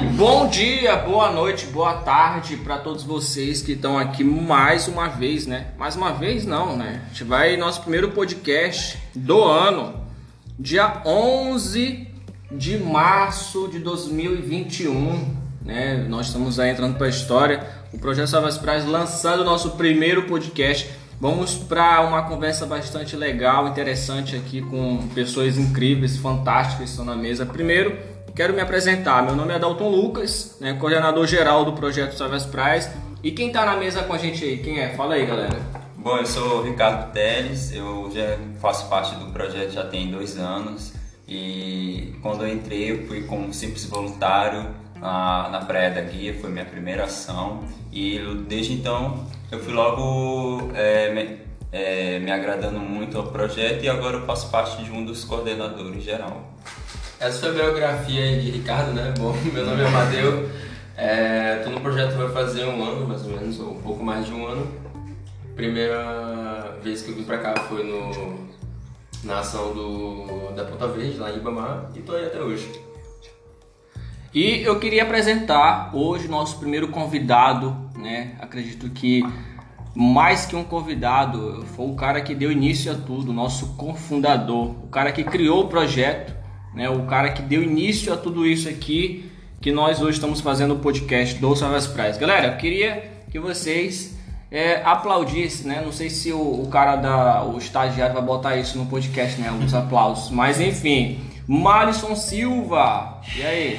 Bom dia, boa noite, boa tarde para todos vocês que estão aqui mais uma vez, né? Mais uma vez não, né? A gente vai nosso primeiro podcast do ano, dia 11 de março de 2021, né? Nós estamos aí entrando para a história, o Projeto Salvas Praias lançando o nosso primeiro podcast. Vamos para uma conversa bastante legal, interessante aqui com pessoas incríveis, fantásticas que estão na mesa. Primeiro, Quero me apresentar. Meu nome é Dalton Lucas, né, coordenador geral do projeto Salve as Praias. E quem está na mesa com a gente aí? Quem é? Fala aí, galera. Bom, eu sou o Ricardo Teles, eu já faço parte do projeto já tem dois anos. E quando eu entrei, eu fui como simples voluntário na, na Praia da Guia, foi minha primeira ação. E desde então eu fui logo é, me, é, me agradando muito ao projeto e agora eu faço parte de um dos coordenadores geral. Essa foi a biografia de Ricardo, né? Bom, meu nome é Amadeu. É, no projeto vai fazer um ano, mais ou menos, ou um pouco mais de um ano. Primeira vez que eu vim pra cá foi no, na ação do, da Ponta Verde, lá em Ibamar, e tô aí até hoje. E eu queria apresentar hoje nosso primeiro convidado, né? Acredito que mais que um convidado, foi o cara que deu início a tudo, nosso cofundador, o cara que criou o projeto né, o cara que deu início a tudo isso aqui que nós hoje estamos fazendo o podcast do Salve Praias. Galera, eu queria que vocês é, aplaudissem, né? Não sei se o, o, cara da o estagiário vai botar isso no podcast, né? Os aplausos, mas enfim, Malisson Silva. E aí?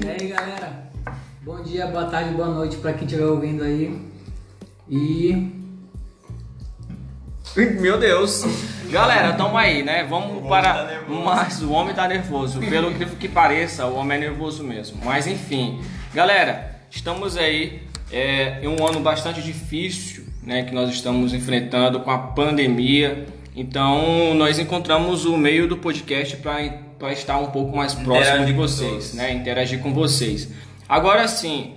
E aí, galera? Bom dia, boa tarde, boa noite para quem estiver ouvindo aí. E meu Deus. Galera, tamo aí, né? Vamos para. Tá Mas o homem tá nervoso. Pelo incrível que pareça, o homem é nervoso mesmo. Mas enfim. Galera, estamos aí é, em um ano bastante difícil, né? Que nós estamos enfrentando com a pandemia. Então, nós encontramos o meio do podcast para estar um pouco mais próximo de vocês, né? Interagir com vocês. Agora sim,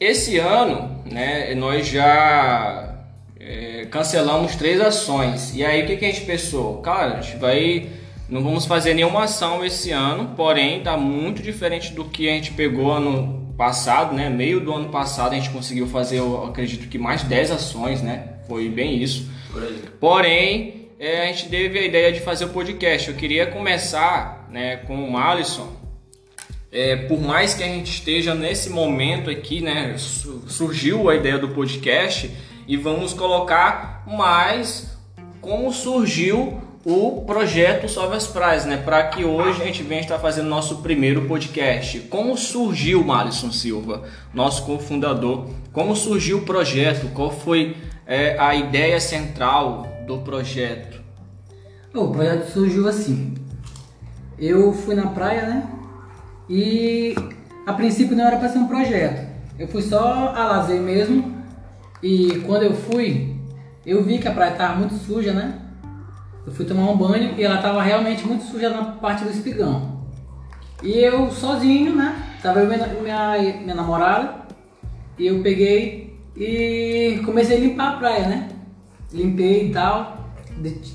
esse ano, né? Nós já é, cancelamos três ações. E aí o que, que a gente pensou? Cara, a gente vai. Não vamos fazer nenhuma ação esse ano, porém está muito diferente do que a gente pegou ano passado, né? Meio do ano passado a gente conseguiu fazer, eu acredito que mais 10 ações, né? Foi bem isso. Por porém, é, a gente teve a ideia de fazer o podcast. Eu queria começar né, com o Alisson. É, por mais que a gente esteja nesse momento aqui, né? Surgiu a ideia do podcast e vamos colocar mais como surgiu o projeto Salve as Praias, né? Para que hoje a gente venha estar fazendo nosso primeiro podcast. Como surgiu Malisson Silva, nosso cofundador? Como surgiu o projeto? Qual foi é, a ideia central do projeto? O projeto surgiu assim. Eu fui na praia, né? E a princípio não era para ser um projeto. Eu fui só a lazer mesmo e quando eu fui, eu vi que a praia estava muito suja, né? Eu fui tomar um banho e ela estava realmente muito suja na parte do espigão. E eu sozinho, né? Tava eu minha, minha, minha namorada e eu peguei e comecei a limpar a praia, né? Limpei e tal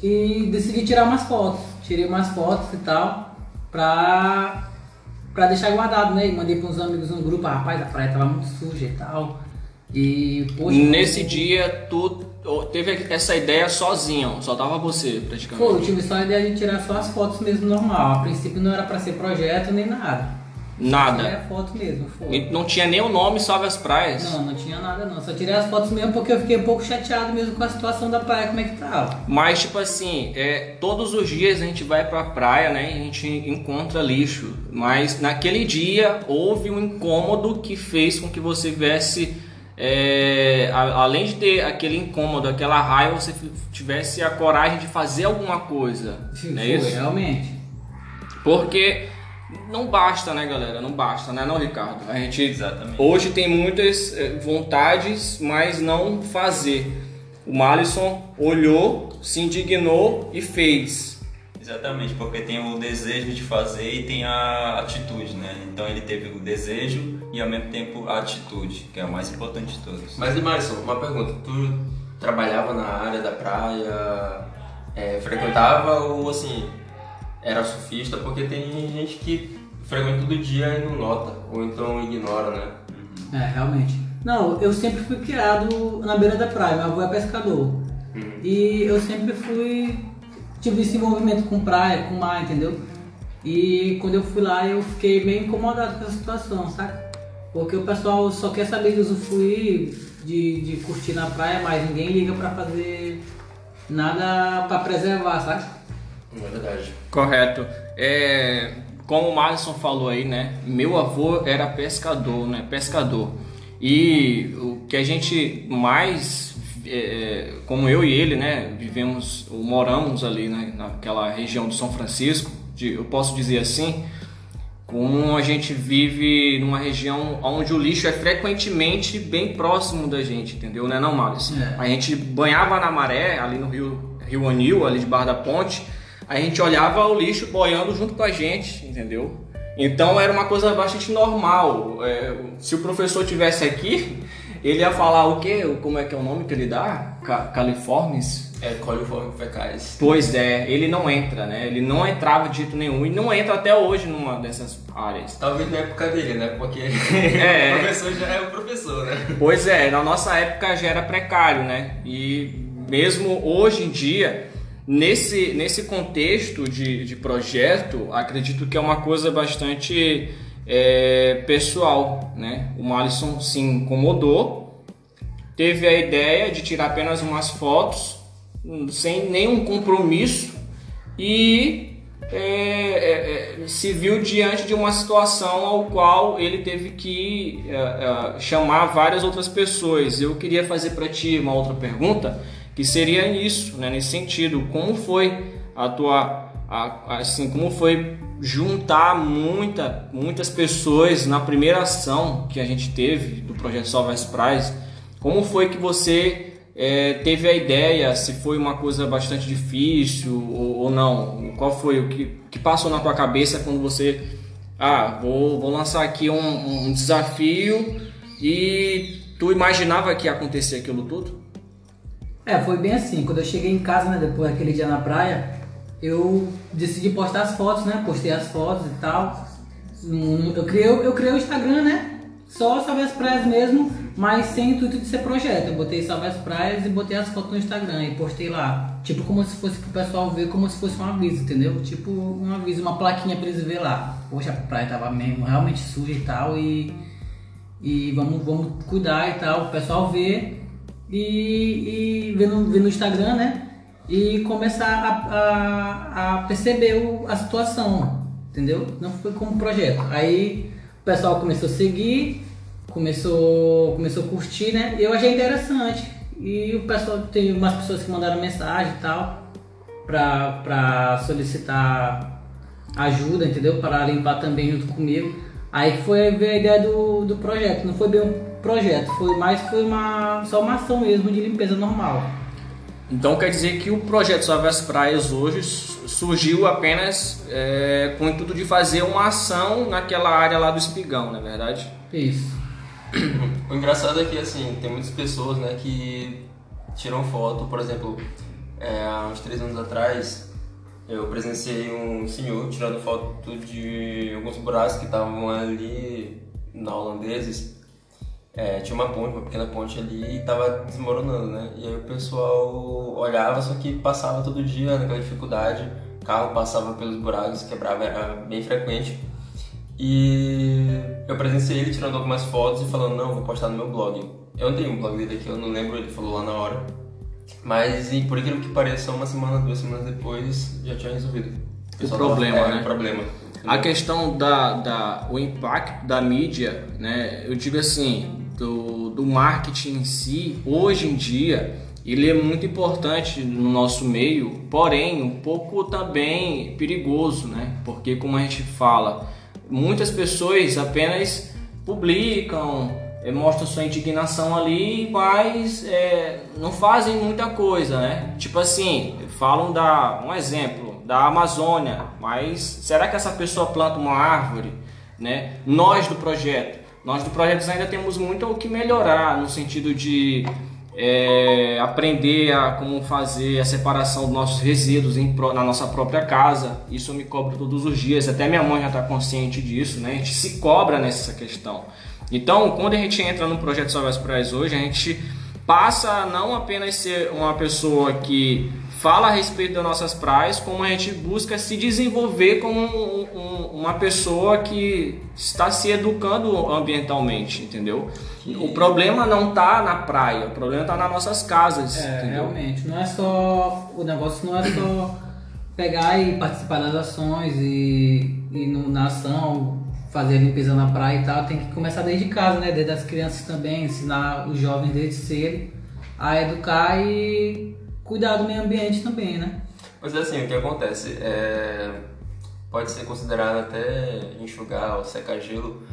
e decidi tirar umas fotos. Tirei umas fotos e tal pra, pra deixar guardado, né? E mandei para uns amigos no grupo, ah, rapaz, a praia tava muito suja e tal. E poxa, nesse dia tu teve essa ideia sozinho, só tava você praticamente. Pô, eu tive só a ideia de tirar só as fotos mesmo normal. A princípio não era para ser projeto nem nada. Nada. Só a foto mesmo, foi. Não tinha nem o nome Salve as Praias? Não, não tinha nada não. Só tirei as fotos mesmo porque eu fiquei um pouco chateado mesmo com a situação da praia, como é que tava. Mas tipo assim, é, todos os dias a gente vai pra praia, né? E a gente encontra lixo. Mas naquele dia houve um incômodo que fez com que você viesse é, a, além de ter aquele incômodo, aquela raiva, você tivesse a coragem de fazer alguma coisa. Sim, não é foi, isso? realmente. Porque não basta, né, galera? Não basta, né, não, Ricardo? A gente Exatamente. hoje tem muitas é, vontades, mas não fazer. O Malisson olhou, se indignou e fez. Exatamente, porque tem o desejo de fazer e tem a atitude, né? Então ele teve o desejo e ao mesmo tempo a atitude, que é o mais importante de todos. Mas, Emerson, uma pergunta. Tu trabalhava na área da praia, é, frequentava ou assim, era surfista? Porque tem gente que frequenta todo dia e não nota, ou então ignora, né? É, realmente. Não, eu sempre fui criado na beira da praia, meu avô é pescador. E eu sempre fui. Tive esse envolvimento com praia, com mar, entendeu? E quando eu fui lá eu fiquei meio incomodado com essa situação, saca? Porque o pessoal só quer saber de usufruir, de, de curtir na praia, mas ninguém liga pra fazer nada pra preservar, saca? É verdade. Correto. É, como o Marlison falou aí, né? Meu avô era pescador, né? Pescador. E o que a gente mais, é, como eu e ele, né? Vivemos, ou moramos ali, né? Naquela região do São Francisco, de, eu posso dizer assim, como a gente vive numa região onde o lixo é frequentemente bem próximo da gente, entendeu? Né, não, Marlison? É. A gente banhava na maré, ali no rio, rio Anil, ali debaixo da ponte, a gente olhava o lixo boiando junto com a gente, entendeu? Então era uma coisa bastante normal. É, se o professor tivesse aqui, ele ia falar o quê? Como é que é o nome que ele dá? Ca califormes? É coliforme fecais. Pois é, ele não entra, né? Ele não entrava de jeito nenhum e não entra até hoje numa dessas áreas. Talvez na época dele, né? Porque É. o professor já é o professor, né? Pois é, na nossa época já era precário, né? E mesmo hoje em dia, nesse, nesse contexto de, de projeto, acredito que é uma coisa bastante é, pessoal, né? O Malisson se incomodou, teve a ideia de tirar apenas umas fotos, hum, sem nenhum compromisso, e é, é, é, se viu diante de uma situação ao qual ele teve que é, é, chamar várias outras pessoas. Eu queria fazer para ti uma outra pergunta que seria isso, né, nesse sentido, como foi a tua, a- assim, como foi juntar muita, muitas pessoas na primeira ação que a gente teve do projeto Salva as Praias? Como foi que você é, teve a ideia? Se foi uma coisa bastante difícil ou, ou não? Qual foi o que, que passou na tua cabeça quando você, ah, vou, vou lançar aqui um, um desafio e tu imaginava que ia acontecer aquilo tudo? É, foi bem assim. Quando eu cheguei em casa, né, depois daquele dia na praia, eu decidi postar as fotos, né? Postei as fotos e tal. Eu criei, eu criei o Instagram, né? Só Salve as Praias mesmo, mas sem intuito de ser projeto. Eu botei Salve as Praias e botei as fotos no Instagram e postei lá. Tipo como se fosse pro pessoal ver, como se fosse um aviso, entendeu? Tipo um aviso, uma plaquinha pra eles ver lá. Poxa, a praia tava mesmo realmente suja e tal e e vamos, vamos cuidar e tal, o pessoal ver e, e ver, no, no Instagram, né? E começar a, a, a perceber o- a situação, entendeu? Não foi como projeto. Aí o pessoal começou a seguir, começou, começou a curtir, né? E eu achei interessante. E o pessoal, tem umas pessoas que mandaram mensagem e tal, pra, pra solicitar ajuda, entendeu? Para limpar também junto comigo. Aí foi ver a ideia do, do projeto. Não foi bem um projeto, foi mais foi uma só uma ação mesmo de limpeza normal. Então quer dizer que o projeto Salve as Praias hoje su- surgiu apenas é, com o intuito de fazer uma ação naquela área lá do Espigão, não é verdade? Isso. O engraçado é que, assim, tem muitas pessoas, né, que tiram foto. Por exemplo, é, há uns três anos atrás, eu presenciei um senhor tirando foto de alguns buracos que estavam ali na Holandeses. É, tinha uma ponte, uma pequena ponte ali e tava desmoronando, né? E aí o pessoal olhava, só que passava todo dia naquela dificuldade. O carro passava pelos buracos, quebrava, era bem frequente. E eu presenciei ele tirando algumas fotos e falando, não, vou postar no meu blog. Eu não tenho um blog dele aqui, eu não lembro, ele falou lá na hora. Mas e por incrível que pareça, uma semana, duas semanas depois, já tinha resolvido. pessoal tava- problema, é, né? O problema. A questão da, da o impacto da mídia, né? Eu digo assim, do, do marketing em si, hoje em dia, ele é muito importante no nosso meio, porém um pouco também perigoso, né? Porque como a gente fala, muitas pessoas apenas publicam, eh, mostram sua indignação ali, mas eh, não fazem muita coisa, né? Tipo assim, falam da um exemplo da Amazônia, mas será que essa pessoa planta uma árvore, né? Nós do projeto, nós do projeto ainda temos muito o que melhorar no sentido de é, aprender a como fazer a separação dos nossos resíduos em, na nossa própria casa. Isso eu me cobro todos os dias. Até minha mãe já está consciente disso, né? A gente se cobra nessa questão. Então, quando a gente entra no projeto Salve as Praias hoje, a gente passa a não apenas ser uma pessoa que fala a respeito das nossas praias, como a gente busca se desenvolver como um, um, uma pessoa que está se educando ambientalmente, entendeu? Que... O problema não está na praia, o problema está nas nossas casas. É, entendeu? realmente. Não é só. O negócio não é só pegar e participar das ações e, e no, na ação fazer a limpeza na praia e tal, tem que começar desde casa, né? Desde as crianças também, ensinar os jovens desde cedo a educar e cuidar do meio ambiente também, né? Pois é, assim, o que acontece? É, pode ser considerado até enxugar ou secar gelo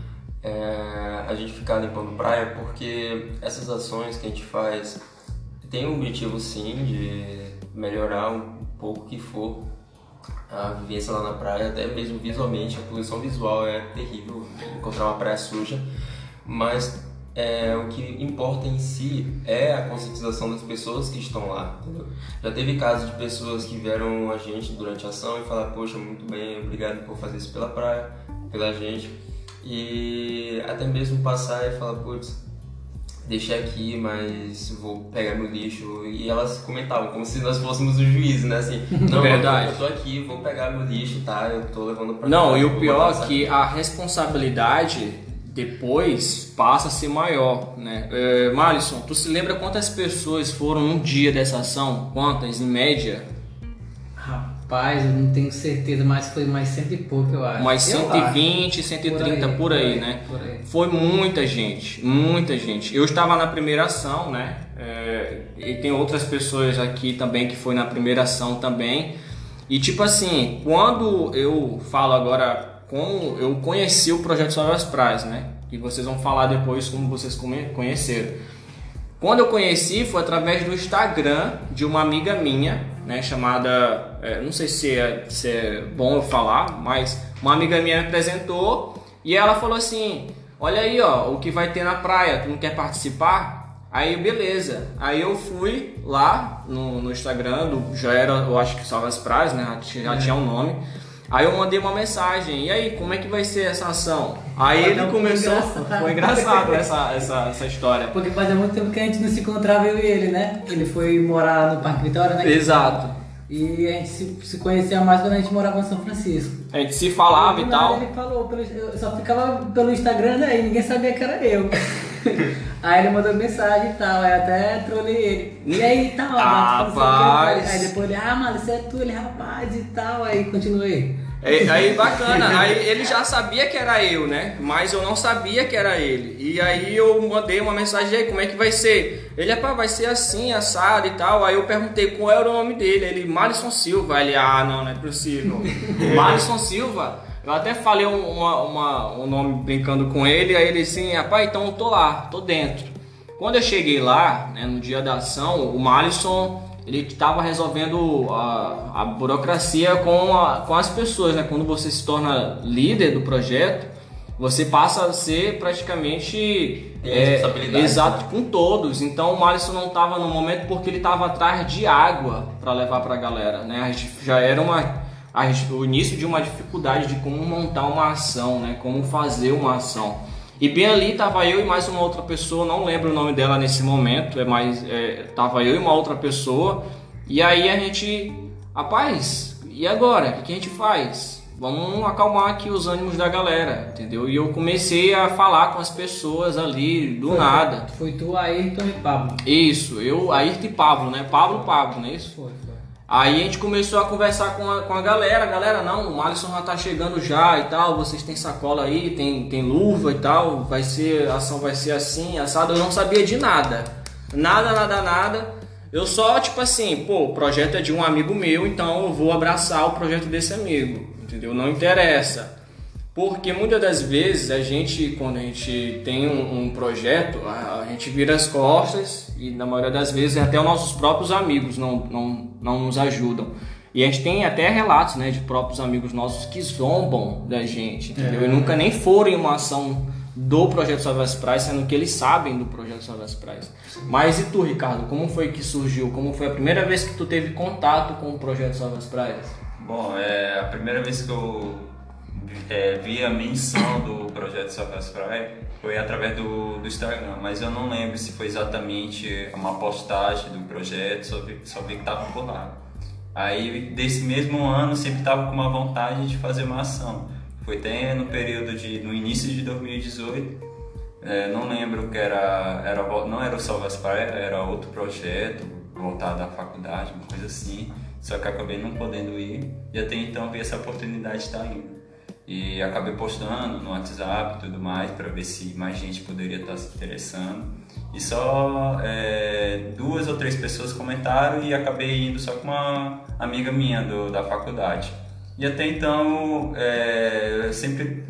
é, a gente ficar limpando praia, porque essas ações que a gente faz tem o objetivo sim de melhorar um pouco que for a vivência lá na praia, até mesmo visualmente, a poluição visual é terrível, encontrar uma praia suja, mas é, o que importa em si é a conscientização das pessoas que estão lá. Entendeu? Já teve casos de pessoas que vieram a gente durante a ação e falaram, poxa, muito bem, obrigado por fazer isso pela praia, pela gente. E até mesmo passar e falar, putz, deixei aqui, mas vou pegar meu lixo. E elas comentavam, como se nós fôssemos o juiz, né? Assim, não, Verdade. eu tô aqui, vou pegar meu lixo, tá? Eu tô levando pra Não, casa, e o pior é que a responsabilidade depois passa a ser maior, né? É, Malisson, tu se lembra quantas pessoas foram um dia dessa ação? Quantas, em média? Rapaz, eu não tenho certeza, mas foi mais cento e pouco, eu acho. Mais 120, 130 por aí, por aí, por aí né? Por aí. Foi muita gente, muita gente. Eu estava na primeira ação, né? É, e tem outras pessoas aqui também que foi na primeira ação também. E tipo assim, quando eu falo agora como eu conheci o projeto Sobre as Praias, né? Que vocês vão falar depois como vocês conheceram. Quando eu conheci foi através do Instagram de uma amiga minha, né? Chamada, é, não sei se é, se é bom eu falar, mas uma amiga minha me apresentou e ela falou assim: Olha aí, ó, o que vai ter na praia, tu não quer participar? Aí beleza. Aí eu fui lá no, no Instagram, do, já era, eu acho que Salve as Praias, né? Já é. tinha um nome. Aí eu mandei uma mensagem, e aí, como é que vai ser essa ação? Aí ele começou. Engraçado. Foi engraçado essa, essa, essa história. Porque fazia muito tempo que a gente não se encontrava eu e ele, né? Ele foi morar no Parque Vitória, né? Exato. E a gente se, se conhecia mais quando a gente morava em São Francisco. A gente se falava e, e tal. Ele falou, pelo, eu só ficava pelo Instagram né? e ninguém sabia que era eu. aí ele mandou mensagem e tal, aí até trolei ele. E aí tal, ah, rapaz. Aí depois ele, ah, mano, isso é tu, ele, rapaz e tal, aí continuei. Aí, aí bacana, aí ele já sabia que era eu, né? Mas eu não sabia que era ele. E aí eu mandei uma mensagem aí, como é que vai ser? Ele, pá, vai ser assim, assado e tal. Aí eu perguntei qual era o nome dele. Ele, Malisson Silva. Ele, ah, não, não é possível. Malisson Silva? Eu até falei uma, uma, um nome brincando com ele, aí ele assim, rapaz, então eu tô lá, tô dentro. Quando eu cheguei lá, né, no dia da ação, o Malisson ele estava resolvendo a, a burocracia com, a, com as pessoas, né? Quando você se torna líder do projeto, você passa a ser praticamente é, exato né? com todos. Então o Malisson não estava no momento porque ele estava atrás de água para levar para a galera, né? A gente já era uma a, o início de uma dificuldade de como montar uma ação, né? Como fazer uma ação. E bem ali tava eu e mais uma outra pessoa, não lembro o nome dela nesse momento, é mais é, tava eu e uma outra pessoa. E aí a gente, rapaz, e agora? O que, a gente faz? Vamos acalmar aqui os ânimos da galera, entendeu? E eu comecei a falar com as pessoas ali do foi, nada. Foi tu, Ayrton e Pablo. Isso, eu, Ayrton e Pablo, né? Pablo, Pablo, não é isso? Foi. Aí a gente começou a conversar com a, com a galera, galera, não, o Alisson já tá chegando já e tal, vocês têm sacola aí, tem, tem luva e tal, vai ser, a ação vai ser assim, assado, eu não sabia de nada. Nada, nada, nada. Eu só, tipo assim, pô, o projeto é de um amigo meu, então eu vou abraçar o projeto desse amigo, entendeu? Não interessa. Porque muitas das vezes a gente, quando a gente tem um, um projeto, a, a, gente vira as costas e na maioria das vezes até os nossos próprios amigos não, não, não nos ajudam. E a gente tem até relatos né, de próprios amigos nossos que zombam da gente, entendeu? É. E nunca nem foram em uma ação do projeto Salve as Praias, sendo que eles sabem do projeto Salve as Praias. Mas e tu, Ricardo, como foi que surgiu? Como foi a primeira vez que tu teve contato com o projeto Salve as Praias? Bom, é a primeira vez que eu é, vi a menção do projeto Salve as Praias foi através do, do Instagram, mas eu não lembro se foi exatamente uma postagem do projeto, só vi, que estava por lá. Aí, desse mesmo ano, sempre estava com uma vontade de fazer uma ação. Foi até no período de, no início de 2018, é, não lembro que era, era, não era o Salve as Praias, era outro projeto voltado à faculdade, uma coisa assim, só que acabei não podendo ir e até então vi essa oportunidade de estar indo. E acabei postando no WhatsApp e tudo mais para ver se mais gente poderia estar se interessando. E só é, duas ou três pessoas comentaram e acabei indo só com uma amiga minha do, da faculdade. E até então é, eu sempre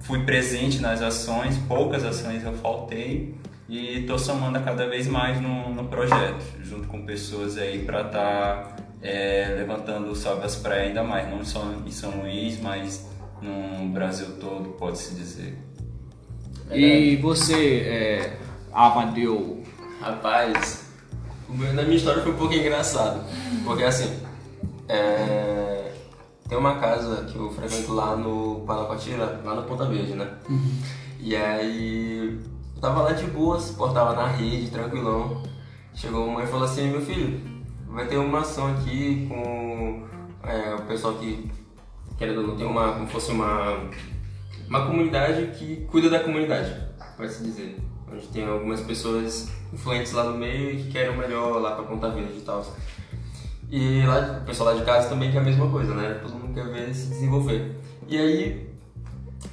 fui presente nas ações, poucas ações eu faltei e estou somando cada vez mais no, no, projeto, junto com pessoas aí para estar tá, é, levantando o Salve as Praias ainda mais, não só em São Luís, mas no Brasil todo, pode-se dizer. E você, é, Amadeu? Rapaz, na minha história foi um pouco engraçado, porque assim, é tem uma casa que eu frequento lá no Panacoatira, lá na Ponta Verde, né? Uhum. E aí eu tava lá de boas, portava na rede, tranquilão. Chegou uma mãe e falou assim, meu filho, vai ter uma ação aqui com é, o pessoal que querendo não tem uma como fosse uma uma comunidade que cuida da comunidade, pode-se dizer. Onde tem algumas pessoas influentes lá no meio e que querem o melhor lá pra Ponta Verde e tal. E lá, o pessoal lá de casa também quer a mesma coisa, né? Todo mundo quer ver se desenvolver. E aí,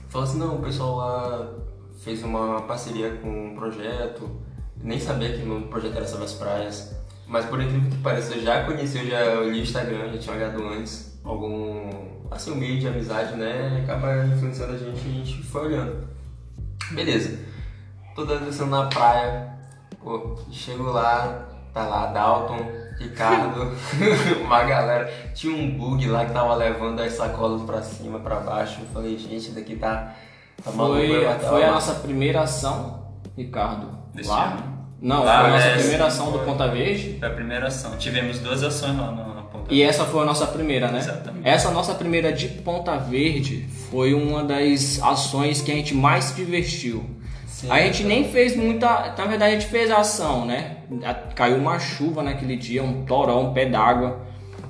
falou assim, não, o pessoal lá fez uma parceria com um projeto, nem sabia que o projeto era sobre as praias, mas por incrível que pareça, eu já conheci, eu já li o Instagram, já tinha olhado antes, algum, assim, um meio de amizade, né? Acaba influenciando a gente e a gente foi olhando. Beleza. Tô descendo na praia, pô, chego lá, tá lá Dalton, Ricardo, uma galera. Tinha um bug lá que tava levando as sacolas pra cima, pra baixo. Eu falei, gente, isso daqui tá. tá foi foi a nossa primeira ação, Ricardo. Desse lá? Ano? Não, foi a nossa é, primeira ação do Ponta Verde. Foi a primeira ação. Tivemos duas ações lá no. E essa foi a nossa primeira, né? Exatamente. Essa nossa primeira de Ponta Verde foi uma das ações que a gente mais se divertiu. Sim, a gente nem fez muita. Na verdade, a gente fez a ação, né? Caiu uma chuva naquele dia, um torão, um pé d'água.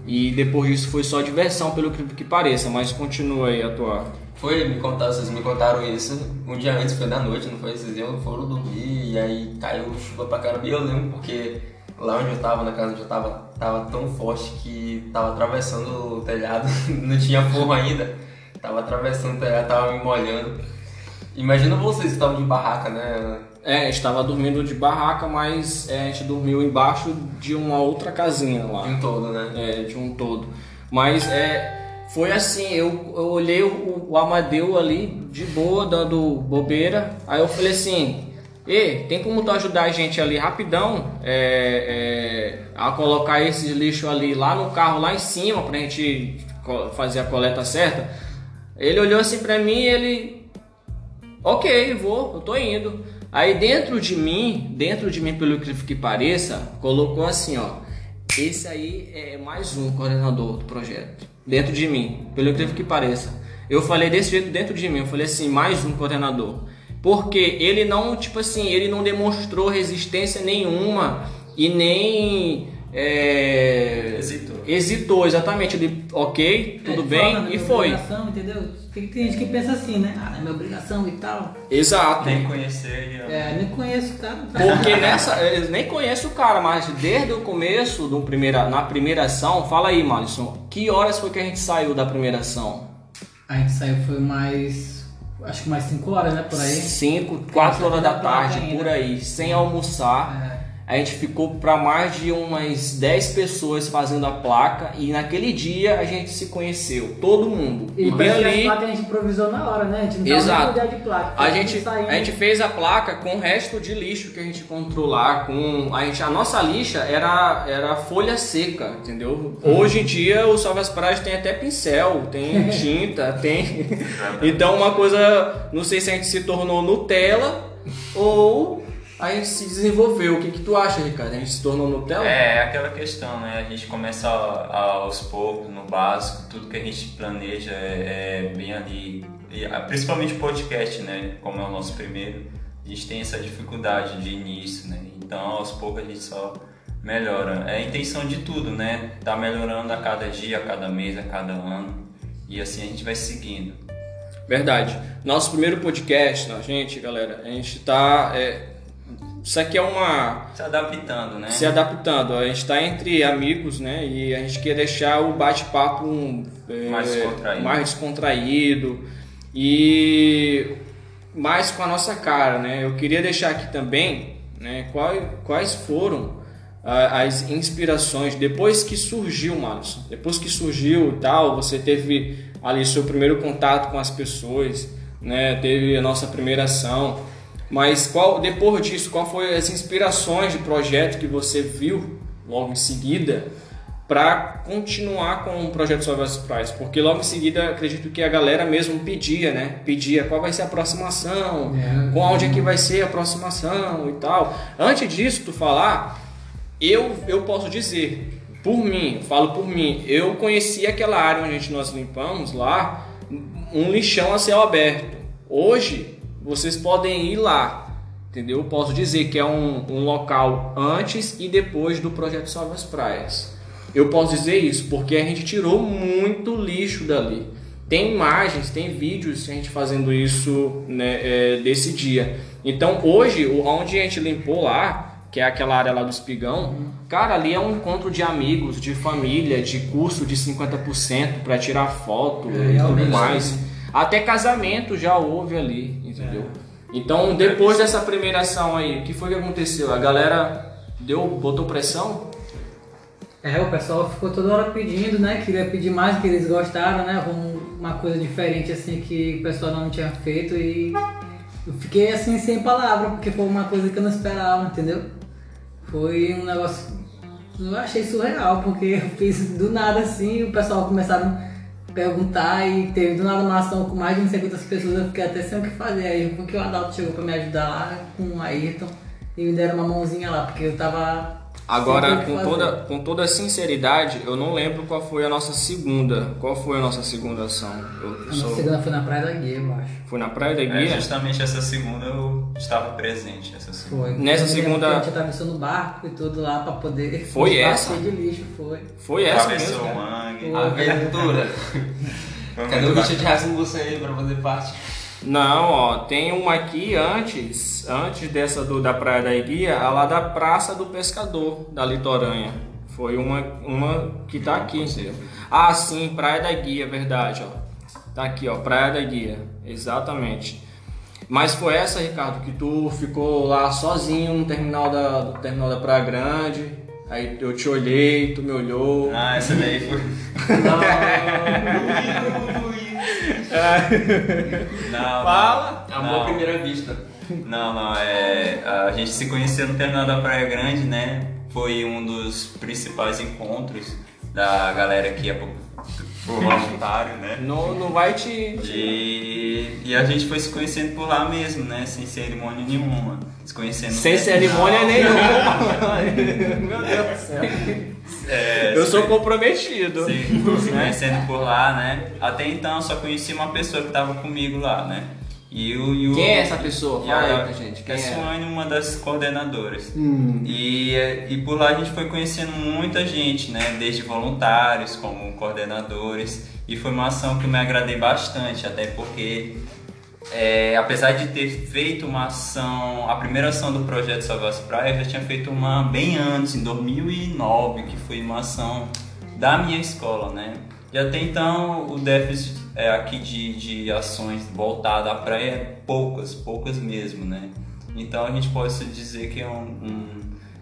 E depois disso foi só diversão, pelo que pareça, mas continua aí a tua. Foi, me contaram, vocês me contaram isso. Um dia antes foi da noite, não foi? Vocês iam, foram dormir e aí caiu chuva pra caramba. E eu lembro porque lá onde eu tava, na casa onde eu tava, tava tão forte que tava atravessando o telhado, não tinha forro ainda. Tava atravessando o telhado, tava me molhando. Imagina vocês que estavam de barraca, né? É, estava dormindo de barraca, mas é, a gente dormiu embaixo de uma outra casinha lá. De um todo, né? É, de um todo. Mas é, foi assim, eu, eu olhei o, o Amadeu ali de boa, dando bobeira. Aí eu falei assim, e tem como tu ajudar a gente ali rapidão é, é, a colocar esses lixos ali lá no carro lá em cima pra gente fazer a coleta certa? Ele olhou assim pra mim e ele Ok, vou, eu tô indo. Aí dentro de mim, dentro de mim, pelo que pareça, colocou assim, ó. Esse aí é mais um coordenador do projeto. Dentro de mim, pelo que pareça. Eu falei desse jeito dentro de mim, eu falei assim, mais um coordenador. Porque ele não, tipo assim, ele não demonstrou resistência nenhuma e nem é, hesitou. hesitou, exatamente. Ele, ok, tudo é, bem, e foi. Entendeu? Tem, tem gente que pensa assim, né? Ah, é minha obrigação e tal. Exato. Nem conhecer. É, nem conheço o cara. Porque nessa. Nem conhecem o cara, mas desde o começo, do primeira, na primeira ação, fala aí, Malisson, que horas foi que a gente saiu da primeira ação? A gente saiu foi mais. Acho que mais 5 horas, né? Por aí. 5, 4 horas da tarde, por aí, sem almoçar. É. a gente ficou para mais de umas 10 pessoas fazendo a placa e naquele dia a gente se conheceu, todo mundo. E, E bem ali. a placa a gente improvisou na hora, né? A gente não Exato. de placa. A gente, a gente fez a placa com o resto de lixo que a gente encontrou lá. Com a, gente, a nossa lixa era, era folha seca, entendeu? Hoje em dia o Salve as Praias tem até pincel, tem tinta, tem. Então uma coisa, não sei se a gente se tornou Nutella ou a gente se desenvolveu. O que, que tu acha, Ricardo? A gente se tornou Nutella? É, aquela questão, né? A gente começa aos poucos, no básico, tudo que a gente planeja é, é bem ali. E, principalmente o podcast, né? Como é o nosso primeiro, a gente tem essa dificuldade de início, né? Então, aos poucos a gente só melhora. É a intenção de tudo, né? Tá melhorando a cada dia, a cada mês, a cada ano. E assim a gente vai seguindo. Verdade. Nosso primeiro podcast, a gente, galera, a gente tá. é, isso aqui é uma. Se adaptando, né? se adaptando. A gente está entre amigos, né? E a gente quer deixar o bate-papo um, é, Mais descontraído. mais descontraído e mais com a nossa cara, né? Eu queria deixar aqui também, né? Quais, quais foram as inspirações depois que surgiu, Márcio? Depois que surgiu e tal, você teve ali seu primeiro contato com as pessoas, né? Teve a nossa primeira ação. Mas qual, depois disso, qual foi as inspirações de projeto que você viu logo em seguida para continuar com o projeto Salve as Praias? Porque logo em seguida acredito que a galera mesmo pedia, né? Pedia qual vai ser a aproximação, É. com onde é que vai ser a aproximação e tal. Antes disso, tu falar, eu, eu posso dizer, por mim, eu falo por mim, eu conheci aquela área onde nós limpamos lá, um lixão a céu aberto. Hoje, vocês podem ir lá, entendeu? Eu posso dizer que é um, um local antes e depois do projeto Salve as Praias. Eu posso dizer isso porque a gente tirou muito lixo dali. Tem imagens, tem vídeos a gente fazendo isso né, é, desse dia. Então hoje, onde a gente limpou lá, que é aquela área lá do espigão, cara, ali é um encontro de amigos, de família, de curso de 50% para tirar foto É, e tudo realmente, mais. Até casamento já houve ali, entendeu? Então depois dessa primeira ação aí, o que foi que aconteceu? A galera deu, botou pressão? É, o pessoal ficou toda hora pedindo, né? Queria pedir mais, que eles gostaram, né? Uma coisa diferente assim que o pessoal não tinha feito e eu fiquei assim sem palavra, porque foi uma coisa que eu não esperava, entendeu? Foi um negócio. Eu achei surreal, porque eu fiz do nada assim, o pessoal começaram perguntar e teve do nada uma ação com mais de não sei quantas pessoas, eu fiquei até sem o que fazer. Aí porque o Adalto chegou pra me ajudar lá com o Ayrton e me deram uma mãozinha lá, porque eu tava. Agora, com fazer. toda, com toda sinceridade, eu não lembro qual foi a nossa segunda. Qual foi a nossa segunda ação? Eu A sou- nossa segunda foi na Praia da Guia, eu acho. Foi na Praia da É, Guia? justamente essa segunda eu estava presente. Essa segunda. Foi. Nessa segunda- A gente atravessou no barco e tudo lá pra poder. Foi essa? de lixo, foi. Foi essa Atravessou mesmo. o mangue. Aventura. Cadê o bicho de em você aí pra fazer parte? Não, ó, tem uma aqui antes, antes dessa do, da Praia da Guia, a lá da Praça do Pescador, da Litoranha. Foi uma, uma que tá aqui. Ah, sim, Praia da Guia, verdade, ó. Tá aqui, ó, Praia da Guia, exatamente. Mas foi essa, Ricardo, que tu ficou lá sozinho no terminal da, do terminal da Praia Grande. Aí eu te olhei, tu me olhou. Ah, essa daí foi. Não, Fala. não. Amor à Não. primeira vista. Não, não, é. A gente se conheceu no terminal da Praia Grande, né? Foi um dos principais encontros da galera que voluntário, né? Não, não vai te. E, e a gente foi se conhecendo por lá mesmo, né? Sem cerimônia nenhuma. Se conhecendo Sem terminal. cerimônia nenhuma. Meu Deus do céu. É, Eu sou comprometido. se, se conhecendo por lá, né? Até então eu só conheci uma pessoa que tava comigo lá, né? E o, e o- Quem é essa pessoa? Fala aí pra gente. Quem é a é? Suane, uma das coordenadoras. Hum. E, e por lá a gente foi conhecendo muita gente, né? Desde voluntários como coordenadores. E foi uma ação que eu me agradei bastante, até porque é, apesar de ter feito uma ação, a primeira ação do projeto Salvar as Praias, eu já tinha feito uma bem antes, em 2009, que foi uma ação da minha escola, né? E até então o déficit é, aqui de, de ações voltadas à praia é poucas, poucas mesmo, né? Então a gente pode dizer que é um, um-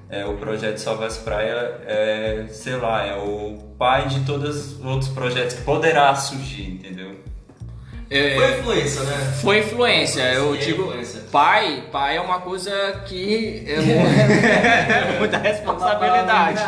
é, o projeto Salve as Praias é, sei lá, é o pai de todos os outros projetos que poderá surgir, entendeu? É, Foi influência, né? Foi influência, eu é digo, influência. pai, pai é uma coisa que é mu- muita responsabilidade.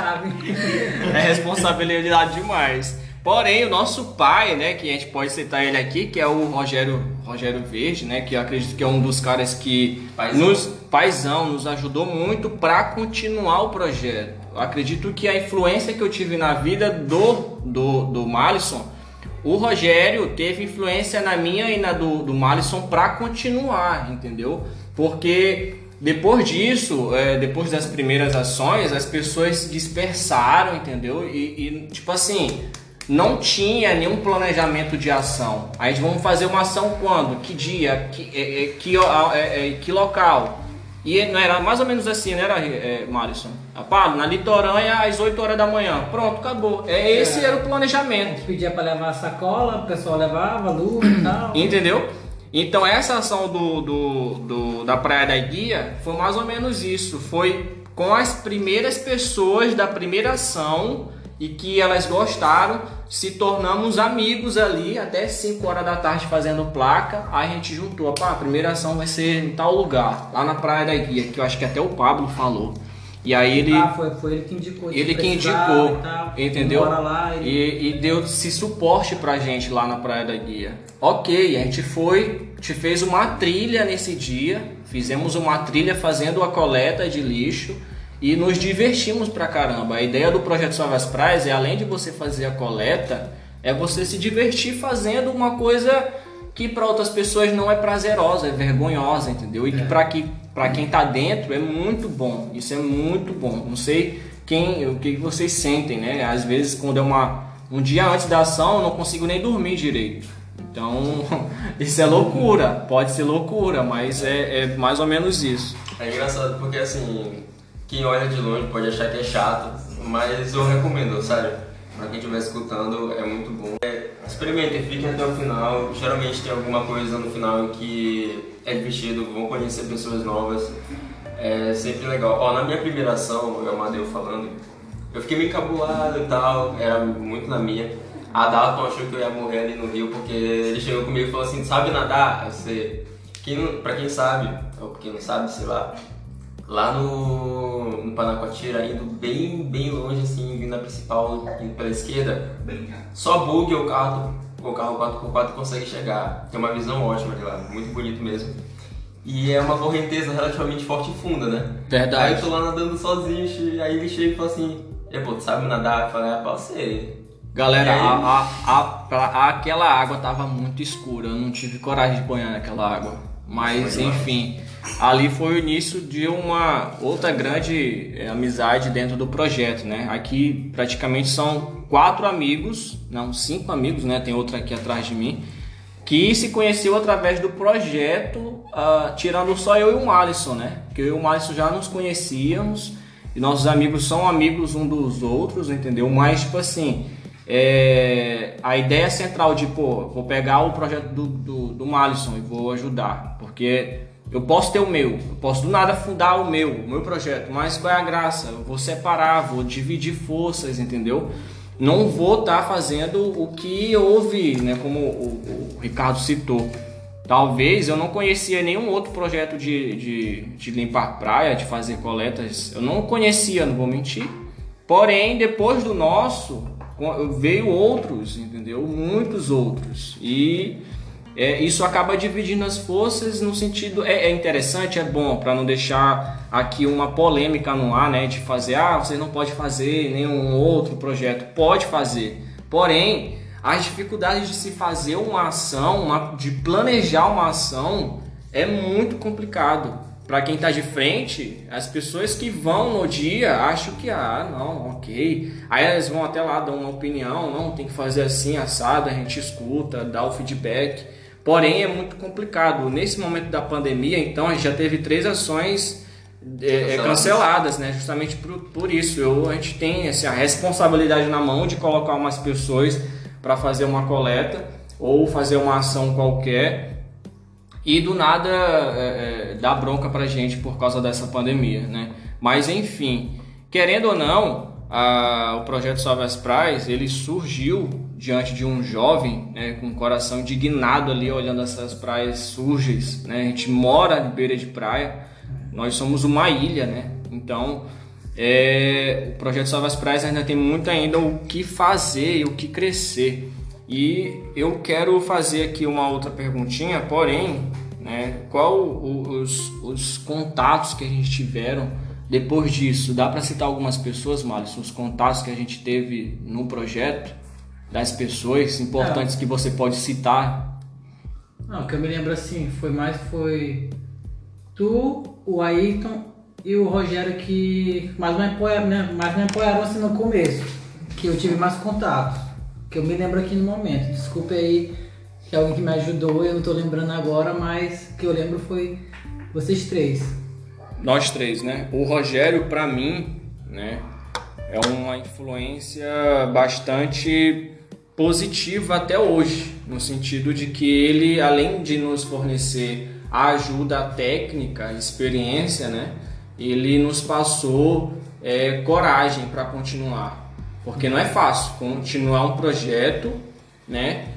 É responsabilidade demais. Porém, o nosso pai, né, que a gente pode citar ele aqui, que é o Rogério, Rogério Verde, né, que eu acredito que é um dos caras que Paizão. nos paizão nos ajudou muito para continuar o projeto. Eu acredito que a influência que eu tive na vida do do, do Malisson, o Rogério teve influência na minha e na do, do Malisson para continuar, entendeu? Porque depois disso, é, depois das primeiras ações, as pessoas se dispersaram, entendeu? E, e, tipo assim, não tinha nenhum planejamento de ação. A gente vamos fazer uma ação quando? Que dia? Que, é, é, que, é, é, que local? E não era mais ou menos assim, né, era, é, Malisson? Ah, Pá, na Litoranha às 8 horas da manhã. Pronto, acabou. É, esse era o A planejamento. gente pedia pra levar a sacola, o pessoal levava, luva e tal. Entendeu? Então essa ação do, do, do- da Praia da Guia foi mais ou menos isso. Foi com as primeiras pessoas da primeira ação e que elas gostaram, se tornamos amigos ali até 5 horas da tarde fazendo placa. Aí a gente juntou, pá, a primeira ação vai ser em tal lugar, lá na Praia da Guia, que eu acho que até o Pablo falou. E aí ele Ah, foi, foi ele que indicou. ele que indicou, e tal. entendeu? Lá, ele... E, e deu esse suporte pra gente lá na Praia da Guia. Ok, a gente foi, gente fez uma trilha nesse dia, fizemos uma trilha fazendo a coleta de lixo e nos divertimos pra caramba. A ideia do projeto Salve as Praias é além de você fazer a coleta, é você se divertir fazendo uma coisa que para outras pessoas não é prazerosa, é vergonhosa, entendeu? E que para que, pra quem tá dentro é muito bom. Isso é muito bom. Não sei quem, o que vocês sentem, né? Às vezes quando é uma um dia antes da ação, eu não consigo nem dormir direito. Então, isso é loucura. Pode ser loucura, mas é, é mais ou menos isso. É engraçado porque assim, quem olha de longe pode achar que é chato, mas eu recomendo, sério. Pra quem estiver escutando, é muito bom. É, experimentem, fiquem até o final. Geralmente tem alguma coisa no final que é divertido, vão conhecer pessoas novas. É sempre legal. Ó, na minha primeira ação, o Amadeu falando, eu fiquei meio encabulado e tal, era muito na minha. A Dalton achou que eu ia morrer ali no rio porque ele chegou comigo e falou assim: sabe nadar? Sei. Quem, pra quem sabe, ou quem não sabe, sei lá, lá no, no Panacoatira, indo bem, bem longe, assim, vindo na principal, indo pela esquerda, só bug ou carro, o carro 4x4 consegue chegar. Tem uma visão ótima de lá, muito bonito mesmo. E é uma correnteza relativamente forte e funda, né? Verdade. Aí eu tô lá nadando sozinho, aí ele chega e fala assim, e pô, tu sabe nadar? Eu falei, ah, posso ser. Galera, aí? a, a, a- pra- aquela água tava muito escura, eu não tive coragem de banhar naquela água. Mas Foi enfim, ali foi o início de uma outra grande eh, amizade dentro do projeto, né? Aqui praticamente são quatro amigos, não, cinco amigos, né? Tem outro aqui atrás de mim, que se conheceu através do projeto, ah, tirando só eu e o Alisson, né? Porque eu e o Alisson já nos conhecíamos e nossos amigos são amigos um dos outros, entendeu? Mas, tipo assim, é, a ideia central de, pô, vou pegar o projeto do, do, do Malisson e vou ajudar, porque eu posso ter o meu, eu posso do nada fundar o meu, o meu projeto, mas qual é a graça? Eu vou separar, vou dividir forças, entendeu? Não vou estar fazendo o que houve, né, como o, o Ricardo citou. Talvez eu não conhecia nenhum outro projeto de, de, de limpar praia, de fazer coletas. Eu não conhecia, não vou mentir. Porém, depois do nosso, veio outros, entendeu? Muitos outros. E é, isso acaba dividindo as forças no sentido. É, é interessante, é bom, para não deixar aqui uma polêmica no ar, né? De fazer, ah, você não pode fazer nenhum outro projeto. Pode fazer. Porém, as dificuldades de se fazer uma ação, uma- de planejar uma ação, é muito complicado. Para quem está de frente, as pessoas que vão no dia acham que, ah, não, ok. Aí elas vão até lá, dão uma opinião, não, tem que fazer assim, assado, a gente escuta, dá o feedback. Porém, é muito complicado. Nesse momento da pandemia, então, a gente já teve três ações é, é, Canceladas. canceladas, né? Justamente por, por isso. Eu, a gente tem assim, a responsabilidade na mão de colocar umas pessoas para fazer uma coleta ou fazer uma ação qualquer e do nada é, é, dá bronca pra gente por causa dessa pandemia, né? Mas enfim, querendo ou não, a, o projeto Salve as Praias ele surgiu diante de um jovem né, com o coração indignado ali olhando essas praias sujas. Né? A gente mora de beira de praia, nós somos uma ilha, né? Então é, o projeto Salve as Praias ainda tem muito ainda o que fazer e o que crescer. E eu quero fazer aqui uma outra perguntinha, porém, né, qual os, os contatos que a gente tiveram depois disso? Dá para citar algumas pessoas, Malisson, os contatos que a gente teve no projeto, das pessoas importantes é. que você pode citar? Não, que eu me lembro assim, foi mais foi tu, o Ayrton e o Rogério que mais me apoiaram, né, mais me apoiaram assim no começo, que eu tive mais contatos, que eu me lembro aqui no momento. Desculpe aí que alguém que me ajudou, eu não estou lembrando agora, mas que eu lembro foi vocês três. Nós três, né? O Rogério, para mim, né, é uma influência bastante positiva até hoje, no sentido de que ele, além de nos fornecer a ajuda técnica, experiência, né, ele nos passou é, coragem para continuar, porque não é fácil continuar um projeto, né,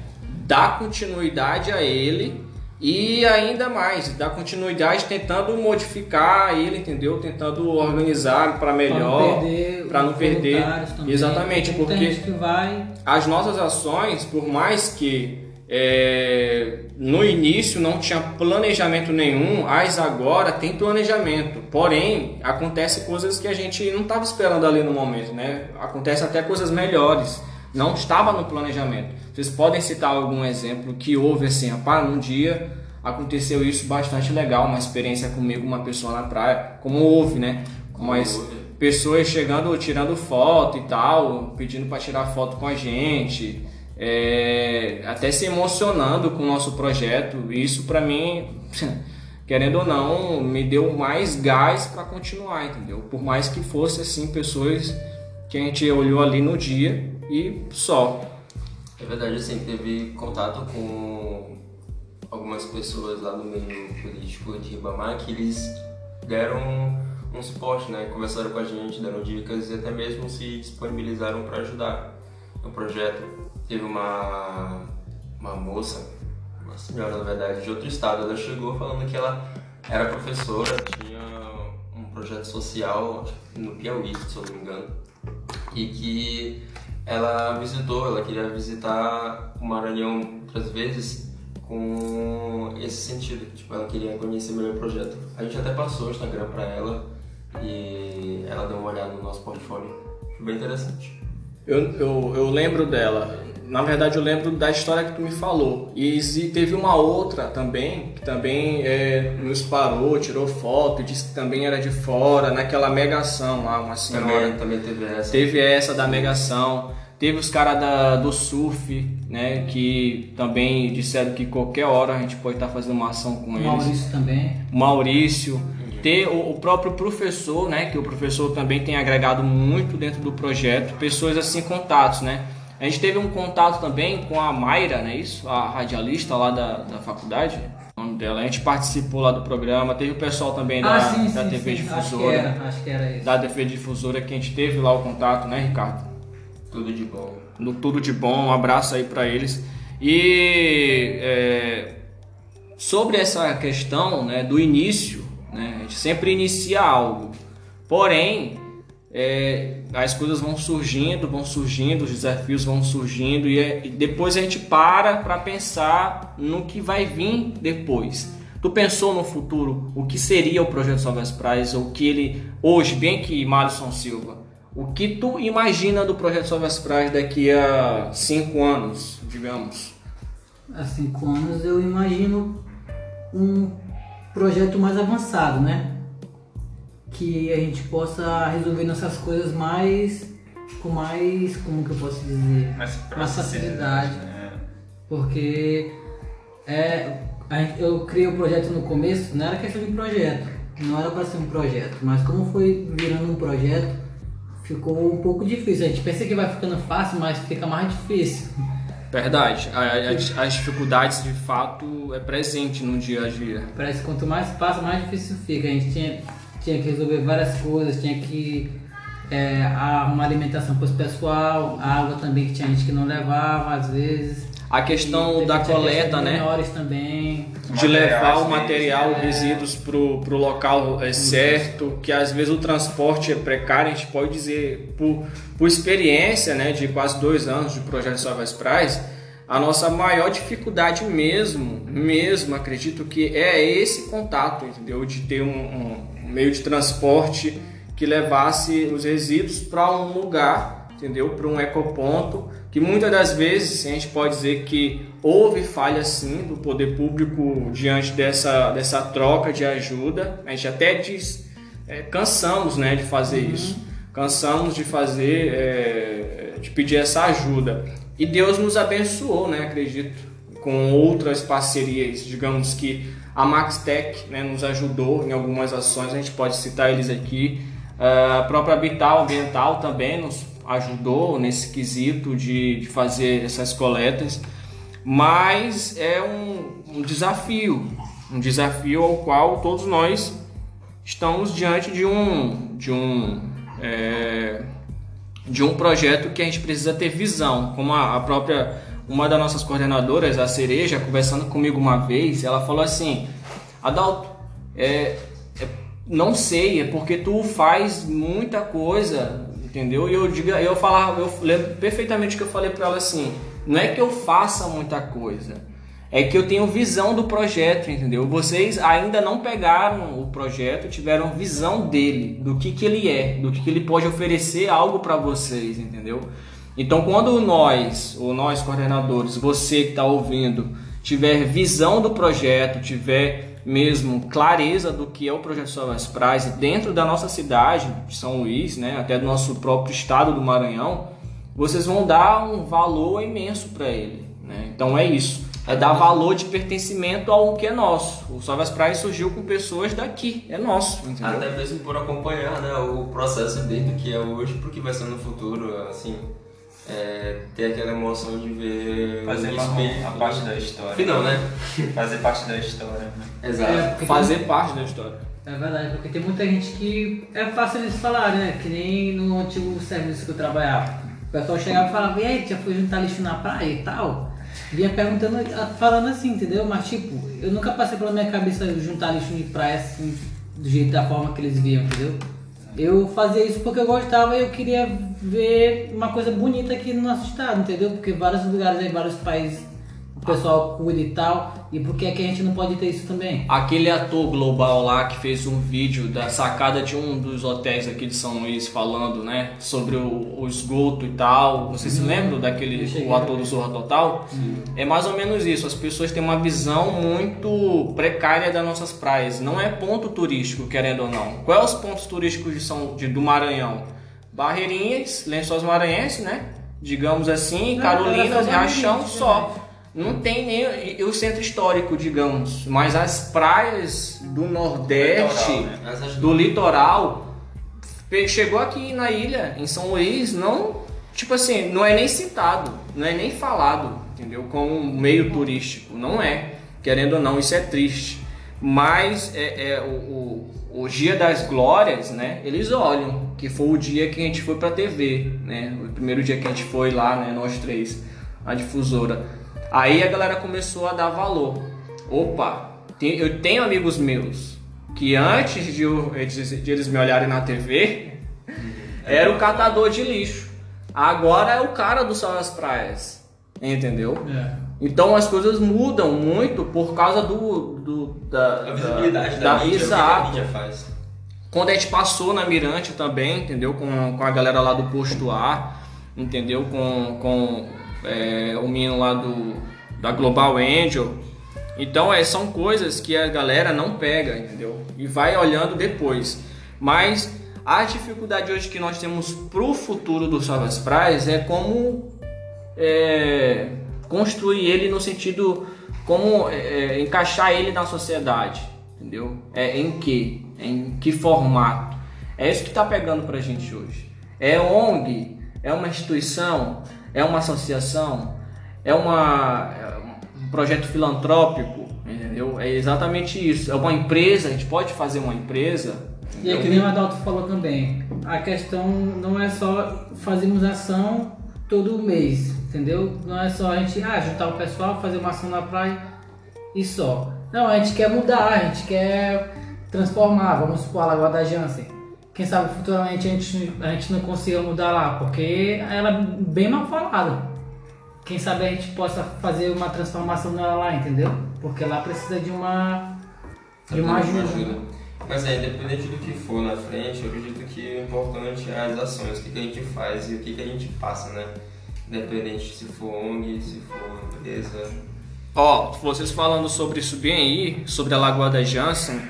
dar continuidade a ele e ainda mais, dar continuidade tentando modificar ele, entendeu? Tentando organizar para melhor, para não perder, não perder. exatamente, porque vai... as nossas ações, por mais que é, no início não tinha planejamento nenhum, as agora tem planejamento. Porém, acontece coisas que a gente não estava esperando ali no momento, né? Acontece até coisas melhores não estava no planejamento. Vocês podem citar algum exemplo que houve assim, pá, um dia aconteceu isso bastante legal, uma experiência comigo, uma pessoa na praia, como houve, né? Mas pessoas chegando, tirando foto e tal, pedindo para tirar foto com a gente, é, até se emocionando com o nosso projeto. Isso para mim, querendo ou não, me deu mais gás para continuar, entendeu? Por mais que fosse assim pessoas que a gente olhou ali no dia e só. É verdade, assim, teve contato com algumas pessoas lá no meio político de Ribamar que eles deram um suporte, né? Conversaram com a gente, deram dicas e até mesmo se disponibilizaram para ajudar no projeto. Teve uma, uma moça, uma senhora na verdade, de outro estado, ela chegou falando que ela era professora, tinha um projeto social no Piauí, se eu não me engano, e que ela visitou, ela queria visitar o Maranhão outras vezes com esse sentido, tipo, ela queria conhecer melhor o projeto. A gente até passou o Instagram para ela e ela deu uma olhada no nosso portfólio, foi bem interessante. Eu, eu, eu lembro dela, na verdade eu lembro da história que tu me falou e teve uma outra também que também é, nos parou, tirou foto, disse que também era de fora, naquela megação lá, uma senhora. Também, também teve essa. Teve essa da megação. Teve os caras do surf, né? Que também disseram que qualquer hora a gente pode estar tá fazendo uma ação com eles. Maurício também. Maurício. Ter o, o, próprio professor, né? Que o professor também tem agregado muito dentro do projeto. Pessoas assim, contatos, né? A gente teve um contato também com a Mayra, né? Isso, a radialista lá da, da faculdade. O nome dela. A gente participou lá do programa. Teve o pessoal também ah, da, sim, da sim, TV sim. Difusora. Acho que, era, acho que era isso. Da TV Difusora que a gente teve lá o contato, né, Ricardo? Tudo de bom. No Tudo de Bom, um abraço aí para eles. E é, sobre essa questão né, do início, né, a gente sempre inicia algo, porém é, as coisas vão surgindo, vão surgindo, os desafios vão surgindo e, é, e depois a gente para para pensar no que vai vir depois. Tu pensou no futuro o que seria o projeto Salve as Praias, ou que ele hoje, bem que Malisson Silva, o que tu imagina do projeto Salve as Praias daqui a cinco anos, digamos? Há cinco anos eu imagino um projeto mais avançado, né? Que a gente possa resolver nossas coisas mais com mais, como que eu posso dizer, mais, mais facilidade, né? porque é, eu criei o projeto no começo, não era questão de projeto, não era para ser um projeto, mas como foi virando um projeto, ficou um pouco difícil. A gente pensa que vai ficando fácil, mas fica mais difícil. Verdade. As, as dificuldades de fato é presente no dia a dia. Parece que quanto mais passa, mais difícil fica. A gente tinha, tinha que resolver várias coisas, tinha que é, uma alimentação para o pessoal, água também que tinha gente que não levava às vezes. A questão da coleta, né? Menores também. De levar o material, é. resíduos pro, pro local é, certo, que às vezes o transporte é precário, a gente pode dizer, por, por experiência, né, de quase dois anos de projeto Salvas Praias, a nossa maior dificuldade mesmo, mesmo, acredito que é esse contato, entendeu? De ter um, um meio de transporte que levasse os resíduos para um lugar, entendeu? Para um ecoponto, que muitas das vezes a gente pode dizer que houve falha sim do poder público diante dessa, dessa troca de ajuda. A gente até diz, é, cansamos né, de fazer uhum. isso, cansamos de fazer, é, de pedir essa ajuda. E Deus nos abençoou, né, acredito, com outras parcerias, digamos que a Maxtech né, nos ajudou em algumas ações, a gente pode citar eles aqui. Uh, a própria Habital Ambiental também nos ajudou nesse quesito de, de fazer essas coletas, mas é um, um desafio, um desafio ao qual todos nós estamos diante de um, de um é, de um projeto que a gente precisa ter visão, como a, a, própria uma das nossas coordenadoras, a Cereja, conversando comigo uma vez, ela falou assim, Adalto, é, é, não sei, é porque tu faz muita coisa, entendeu? E eu digo, eu falava, eu lembro perfeitamente que eu falei para ela assim, não é que eu faça muita coisa, é que eu tenho visão do projeto, entendeu? Vocês ainda não pegaram o projeto, tiveram visão dele, do que, que ele é, do que, que ele pode oferecer algo para vocês, entendeu? Então, quando nós, ou nós coordenadores, você que está ouvindo, tiver visão do projeto, tiver mesmo clareza do que é o projeto Salvas Praias dentro da nossa cidade, de São Luís, né, até do nosso próprio estado do Maranhão, vocês vão dar um valor imenso para ele. Né? Então é isso é dar valor de pertencimento ao que é nosso. O Salve as surgiu com pessoas daqui, é nosso. Entendeu? Até mesmo por acompanhar né, o processo desde o que é hoje para o que vai ser no futuro, assim, é, ter aquela emoção de ver fazer uma, a parte da história. Final, né? Fazer parte da história. Né? Exato. É, fazer tem... parte da história. É verdade, porque tem muita gente que é fácil eles falar, né? Que nem no antigo serviço que eu trabalhava. O pessoal chegava e falava, e aí, já foi juntar lixo na praia e tal? vinha perguntando, falando assim, entendeu? Mas tipo, eu nunca passei pela minha cabeça juntar lixo de praia assim, do jeito da forma que eles viam, entendeu? Eu fazia isso porque eu gostava e eu queria ver uma coisa bonita aqui no nosso estado, entendeu? Porque vários lugares aí, vários países o pessoal cuida e tal. E por que, é que a gente não pode ter isso também? Aquele ator global lá que fez um vídeo da sacada de um dos hotéis aqui de São Luís falando, né, sobre o, o esgoto e tal. Você se uhum. lembra daquele o ator do Zorra Total? É mais ou menos isso. As pessoas têm uma visão muito precária das nossas praias. Não é ponto turístico, querendo ou não. Quais os pontos turísticos de São, de, do Maranhão? Barreirinhas, Lençóis Maranhenses, né? Digamos assim, Carolinas, Riachão, só. Não tem nem o centro histórico, digamos, mas as praias do Nordeste, litoral, né? do litoral, chegou aqui na ilha, em São Luís, não, tipo assim, não é nem citado, não é nem falado, entendeu? Como meio turístico, não é, querendo ou não, isso é triste. Mas é, é o, o, o, Dia das Glórias, né? Eles olham, que foi o dia que a gente foi pra TV, né? O primeiro dia que a gente foi lá, né? Nós três, a difusora Aí a galera começou a dar valor. Opa, eu tenho amigos meus que antes de, eu, de eles me olharem na TV, era o catador de lixo. Agora é o cara do Sol das Praias. Entendeu? É. Então as coisas mudam muito por causa do. do da, a visibilidade da, da, da mídia, exato. a mídia faz. Quando a gente passou na Mirante também, entendeu? Com, com a galera lá do posto A, entendeu? Com, com é, o menino lá do, da Global Angel. Então é, são coisas que a galera não pega, entendeu? E vai olhando depois. Mas a dificuldade hoje que nós temos para o futuro do Salvas Praias é como é, construir ele no sentido como é, é, encaixar ele na sociedade, entendeu? É em que, em que formato? É isso que está pegando para a gente hoje. É ONG, é uma instituição, é uma associação, é, uma, é um projeto filantrópico, entendeu? É exatamente isso. É uma empresa, a gente pode fazer uma empresa, E é que nem o Adalto falou também, a questão não é só fazermos ação todo mês, entendeu? Não é só a gente ah, juntar o pessoal, fazer uma ação na praia e só. Não, a gente quer mudar, a gente quer transformar, vamos supor a Lagoa da Jansen. Quem sabe futuramente a gente, a gente não consiga mudar lá, porque ela é bem mal falada. Quem sabe a gente possa fazer uma transformação nela lá, entendeu? Porque lá precisa de uma, de uma ajuda. Mas é, independente do que for na frente, eu acredito que o importante é as ações, o que, que a gente faz e o que, que a gente passa, né? Independente se for ONG, se for empresa. Ó, vocês falando sobre isso bem aí, sobre a Lagoa da Jansen,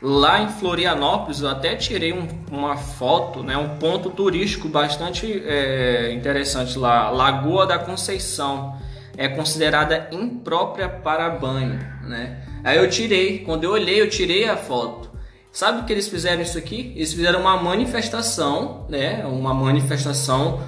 lá em Florianópolis eu até tirei um- uma foto, né, um ponto turístico bastante é, interessante lá, Lagoa da Conceição, é considerada imprópria para banho, né? Aí eu tirei, quando eu olhei eu tirei a foto. Sabe o que eles fizeram isso aqui? Eles fizeram uma manifestação, né, uma manifestação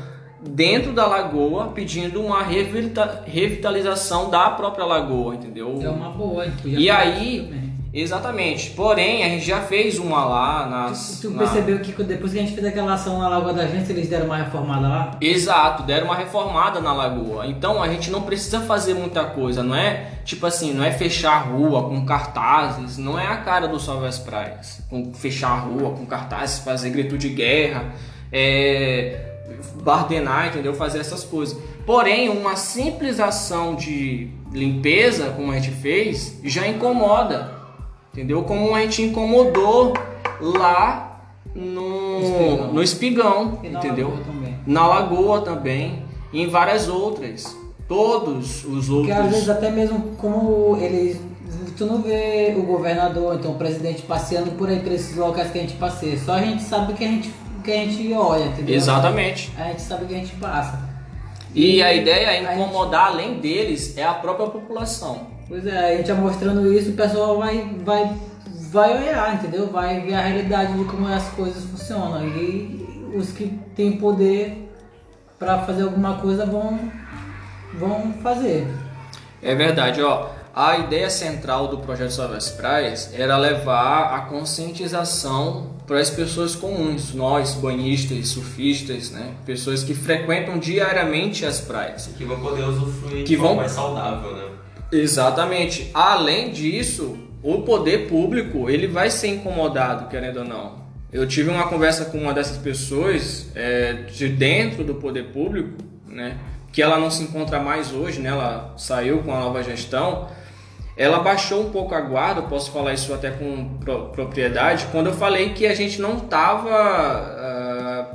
dentro da lagoa pedindo uma revita- revitalização da própria lagoa, entendeu? É uma boa, E aí, também. Exatamente. Porém, a gente já fez uma lá nas. Tu na- percebeu que depois que a gente fez aquela ação na Lagoa da Gente, eles deram uma reformada lá? Exato, deram uma reformada na lagoa. Então a gente não precisa fazer muita coisa, não é tipo assim, não é fechar a rua com cartazes, não é a cara do Salve as Praias. Com fechar a rua com cartazes, fazer grito de guerra, é, bardenar, entendeu? Fazer essas coisas. Porém, uma simples ação de limpeza, como a gente fez, já incomoda. Entendeu? Como a gente incomodou lá no, Espigão. no espigão, E entendeu? Lagoa na Lagoa também e em várias outras. Todos os Porque às vezes outros. até mesmo como eles. Tu não vê o governador, então o presidente passeando por aí por esses locais que a gente passeia. Só a gente sabe que a gente, que a gente olha, entendeu? Exatamente. A gente sabe o que a gente passa. E a ideia é a gente- incomodar além deles é a própria população. Pois é, a gente já mostrando isso, o pessoal vai, vai, vai olhar, entendeu? Vai ver a realidade de como as coisas funcionam. E os que têm poder para fazer alguma coisa vão, vão fazer. É verdade, ó. A ideia central do projeto Salve as Praias era levar a conscientização para as pessoas comuns, nós, banhistas, surfistas, né? Pessoas que frequentam diariamente as praias. Que vão poder usufruir Que de forma vão- mais saudável, né? Exatamente. Além disso, o poder público ele vai ser incomodado, querendo ou não. Eu tive uma conversa com uma dessas pessoas é, de dentro do poder público, né? Que ela não se encontra mais hoje, né? Ela saiu com a nova gestão. Ela baixou um pouco a guarda, posso falar isso até com pro- propriedade, quando eu falei que a gente não tava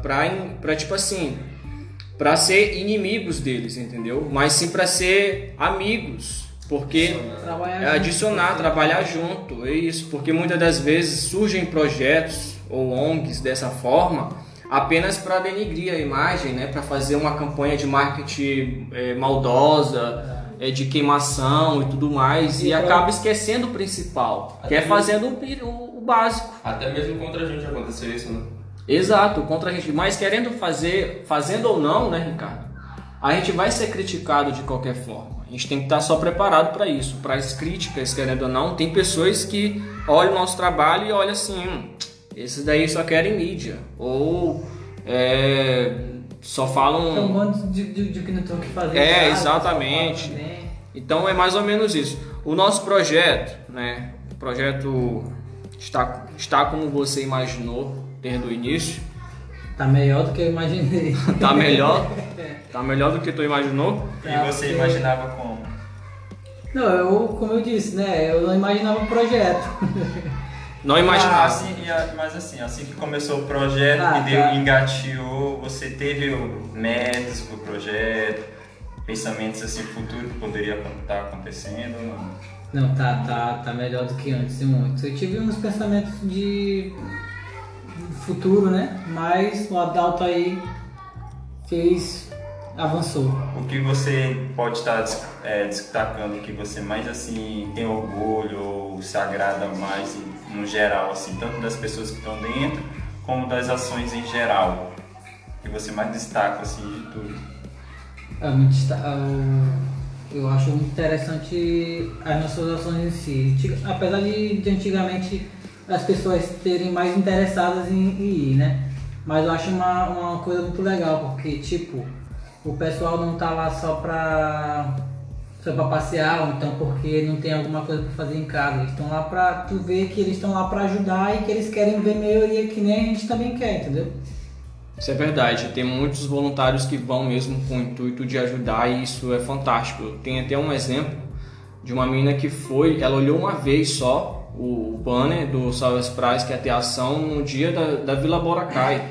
para pra tipo assim, para ser inimigos deles, entendeu? Mas sim para ser amigos, porque Trabalhar é adicionar, junto. trabalhar junto, é isso, porque muitas das vezes surgem projetos ou ONGs dessa forma apenas para denigrir a imagem, né, para fazer uma campanha de marketing é, maldosa, é, de queimação e tudo mais, e, E pra- acaba esquecendo o principal, que é Até fazendo o, pi- o- o básico. Até mesmo contra a gente aconteceu isso, né? Exato, contra a gente. Mas querendo fazer, fazendo ou não, né, Ricardo? A gente vai ser criticado de qualquer forma. A gente tem que estar só preparado para isso, para as críticas, querendo ou não. Tem pessoas que olham o nosso trabalho e olham assim: hum, esses daí só querem mídia. Ou é, só falam. É um monte de, de, de que não tem o que fazer. É, sabe? exatamente. Também. Então é mais ou menos isso. O nosso projeto, né? O projeto está, está como você imaginou desde o início. Tá melhor do que eu imaginei. Tá melhor? Tá melhor do que tu imaginou? E você imaginava como? Não, eu, como eu disse, né? Eu não imaginava um projeto. Não Ah, imaginava. assim, e a- mas assim, assim que começou o projeto, Ah, que deu, tá. engateou, você teve metas pro projeto, pensamentos assim futuro que poderia estar acontecendo? Não. Não, tá, tá, tá melhor do que antes, muito. Eu tive uns pensamentos de futuro, né? Mas o Adalto aí fez. avançou. O que você pode estar é, destacando que você mais assim tem orgulho ou se agrada mais no geral assim, tanto das pessoas que estão dentro como das ações em geral, que você mais destaca assim de tudo. Muito esta- eu, acho muito interessante as nossas ações em si. Apesar de, de antigamente as pessoas terem mais interessadas em, em ir, né? Mas eu acho uma, uma coisa muito legal, porque tipo, o pessoal não tá lá só pra, só pra passear, ou então porque não tem alguma coisa pra fazer em casa. Eles estão lá pra tu ver que eles estão lá pra ajudar e que eles querem ver melhoria que nem a gente também quer, entendeu? Isso é verdade, tem muitos voluntários que vão mesmo com o intuito de ajudar e isso é fantástico. Tem até um exemplo de uma menina que foi, ela olhou uma vez só o banner do Salve Prize, que é ter ação no dia da, da Vila Boracay.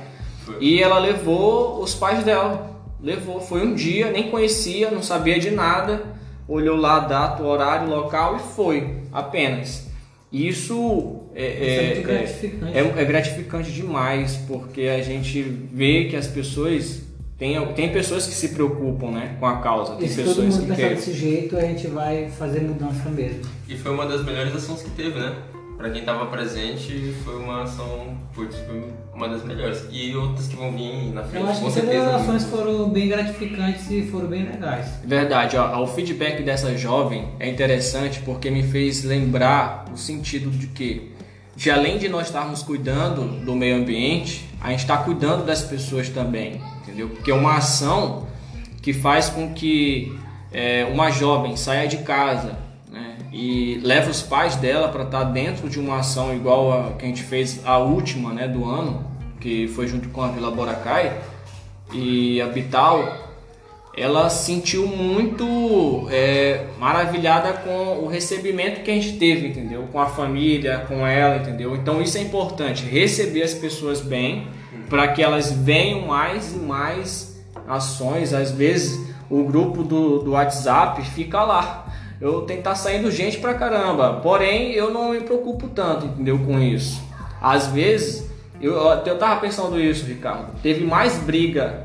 E ela levou os pais dela. Levou, foi um dia, nem conhecia, não sabia de nada, olhou lá a data, o horário, local e foi, apenas. Isso é, Isso é muito gratificante. é, é gratificante demais, porque a gente vê que as pessoas tem, tem pessoas que se preocupam né, com a causa, tem E se todo pessoas mundo que pensar querem. desse jeito, a gente vai fazer mudança mesmo. E foi uma das melhores ações que teve, né? Pra quem tava presente, foi uma ação, putz, foi uma das melhores. E outras que vão vir na frente, Eu acho com que todas as ações foram bem gratificantes e foram bem legais. Verdade, ó, o feedback dessa jovem é interessante porque me fez lembrar o sentido de que, de além de nós estarmos cuidando do meio ambiente, a gente está cuidando das pessoas também, entendeu? Porque é uma ação que faz com que é, uma jovem saia de casa né, e leve os pais dela para estar dentro de uma ação igual a que a gente fez a última né, do ano, que foi junto com a Vila Boracay e a Vital, ela se sentiu muito é, maravilhada com o recebimento que a gente teve, entendeu? Com a família, com ela, entendeu? Então isso é importante, receber as pessoas bem, para que elas venham mais e mais ações. Às vezes o grupo do, do WhatsApp fica lá. Eu que estar saindo gente pra caramba, porém eu não me preocupo tanto, entendeu? Com isso. Às vezes, eu, eu tava pensando isso, Ricardo. Teve mais briga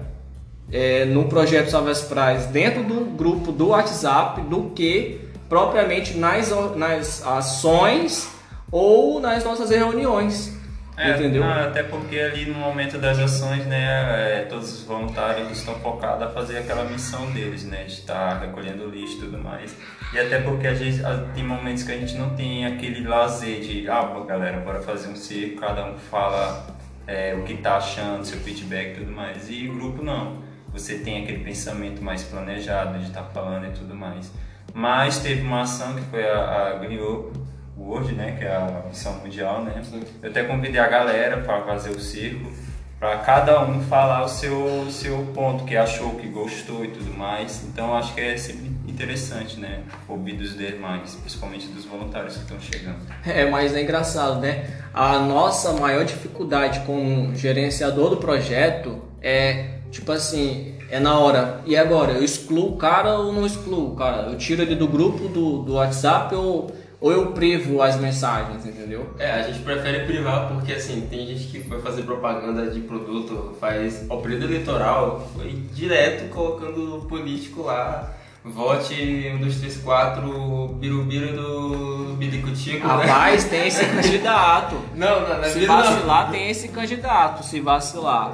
é, no projeto Salve as Praias dentro do grupo do WhatsApp do que propriamente nas, nas ações ou nas nossas reuniões. É, entendeu? não, até porque ali no momento das ações, né, é, todos os voluntários estão focados a fazer aquela missão deles, né, de estar recolhendo lixo e tudo mais. E até porque a gente, tem momentos que a gente não tem aquele lazer de, ah, pô, galera, bora fazer um circo, cada um fala é, o que tá achando, seu feedback e tudo mais. E grupo não. Você tem aquele pensamento mais planejado de estar falando e tudo mais. Mas teve uma ação que foi a, a Griot World, né, que é a missão mundial, né? Eu até convidei a galera para fazer o circo, para cada um falar o seu, seu ponto, que achou, que gostou e tudo mais. Então acho que é sempre interessante, né? Ouvir dos demais, principalmente dos voluntários que estão chegando. É, mas é engraçado, né? A nossa maior dificuldade como gerenciador do projeto é, tipo assim, é na hora. E agora? Eu excluo o cara ou não excluo o cara? Eu tiro ele do grupo do, do WhatsApp ou, ou eu privo as mensagens, entendeu? É, a gente prefere privar porque assim, tem gente que foi fazer propaganda de produto, faz ao período eleitoral, foi direto colocando político lá. Vote 1, 2, 3, 4, birubiru do Bilicutico, né? Rapaz, tem esse candidato. Não, não, não é Se biru, não. vacilar, tem esse candidato, se vacilar.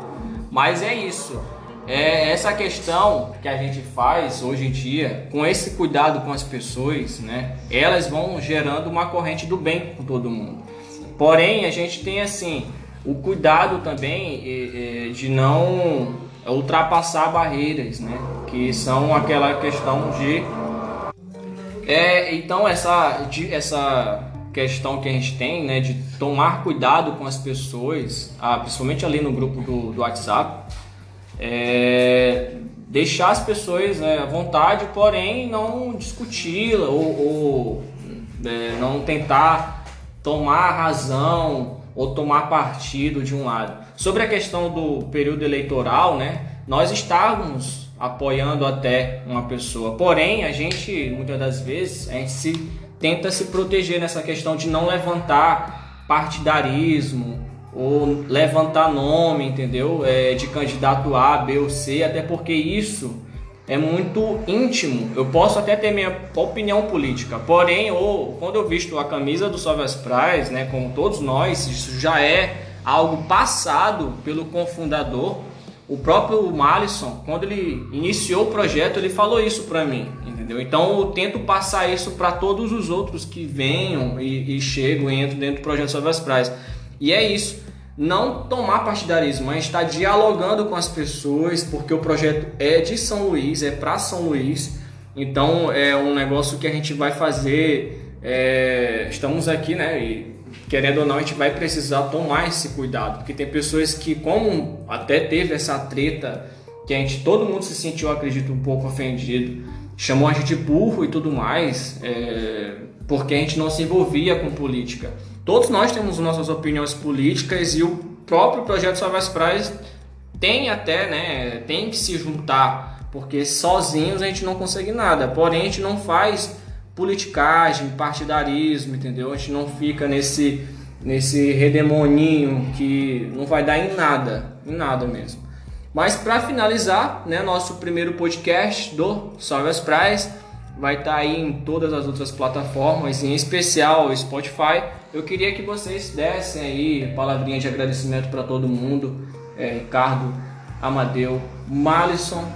Mas é isso. É essa questão que a gente faz hoje em dia, com esse cuidado com as pessoas, né? Elas vão gerando uma corrente do bem com todo mundo. Porém, a gente tem assim o cuidado também de não ultrapassar barreiras, né? Que são aquela questão de é, então essa, de- essa questão que a gente tem, né, de tomar cuidado com as pessoas, ah, principalmente ali no grupo do, do WhatsApp, é, deixar as pessoas né, à vontade, porém não discuti-la ou, ou, é, não tentar tomar razão ou tomar partido de um lado. Sobre a questão do período eleitoral, né, nós estávamos apoiando até uma pessoa, porém a gente muitas das vezes a gente se tenta se proteger nessa questão de não levantar partidarismo ou levantar nome, entendeu? É, de candidato A, B ou C, até porque isso é muito íntimo. Eu posso até ter minha opinião política, porém, ou quando eu visto a camisa do Salve as Praias, né, como todos nós, isso já é algo passado pelo cofundador O próprio Malisson, quando ele iniciou o projeto, ele falou isso para mim, entendeu? Então eu tento passar isso para todos os outros que venham e, e chegam e entram dentro do projeto Sobre as Praias. E é isso. Não tomar partidarismo, mas estar dialogando com as pessoas, porque o projeto é de São Luís, é para São Luís. Então é um negócio que a gente vai fazer. É, estamos aqui, né? E querendo ou não, a gente vai precisar tomar esse cuidado, porque tem pessoas que, como até teve essa treta, que a gente, todo mundo se sentiu, acredito, um pouco ofendido, chamou a gente de burro e tudo mais, é, porque a gente não se envolvia com política. Todos nós temos nossas opiniões políticas e o próprio projeto Salve as Praias tem até, né, tem que se juntar, porque sozinhos a gente não consegue nada. Porém, a gente não faz politicagem, partidarismo, entendeu? A gente não fica nesse nesse redemoninho que não vai dar em nada, em nada mesmo. Mas para finalizar, né, nosso primeiro podcast do Salve as Praias vai estar tá aí em todas as outras plataformas, em especial o Spotify. Eu queria que vocês dessem aí palavrinha de agradecimento para todo mundo, é, Ricardo, Amadeu, Malisson.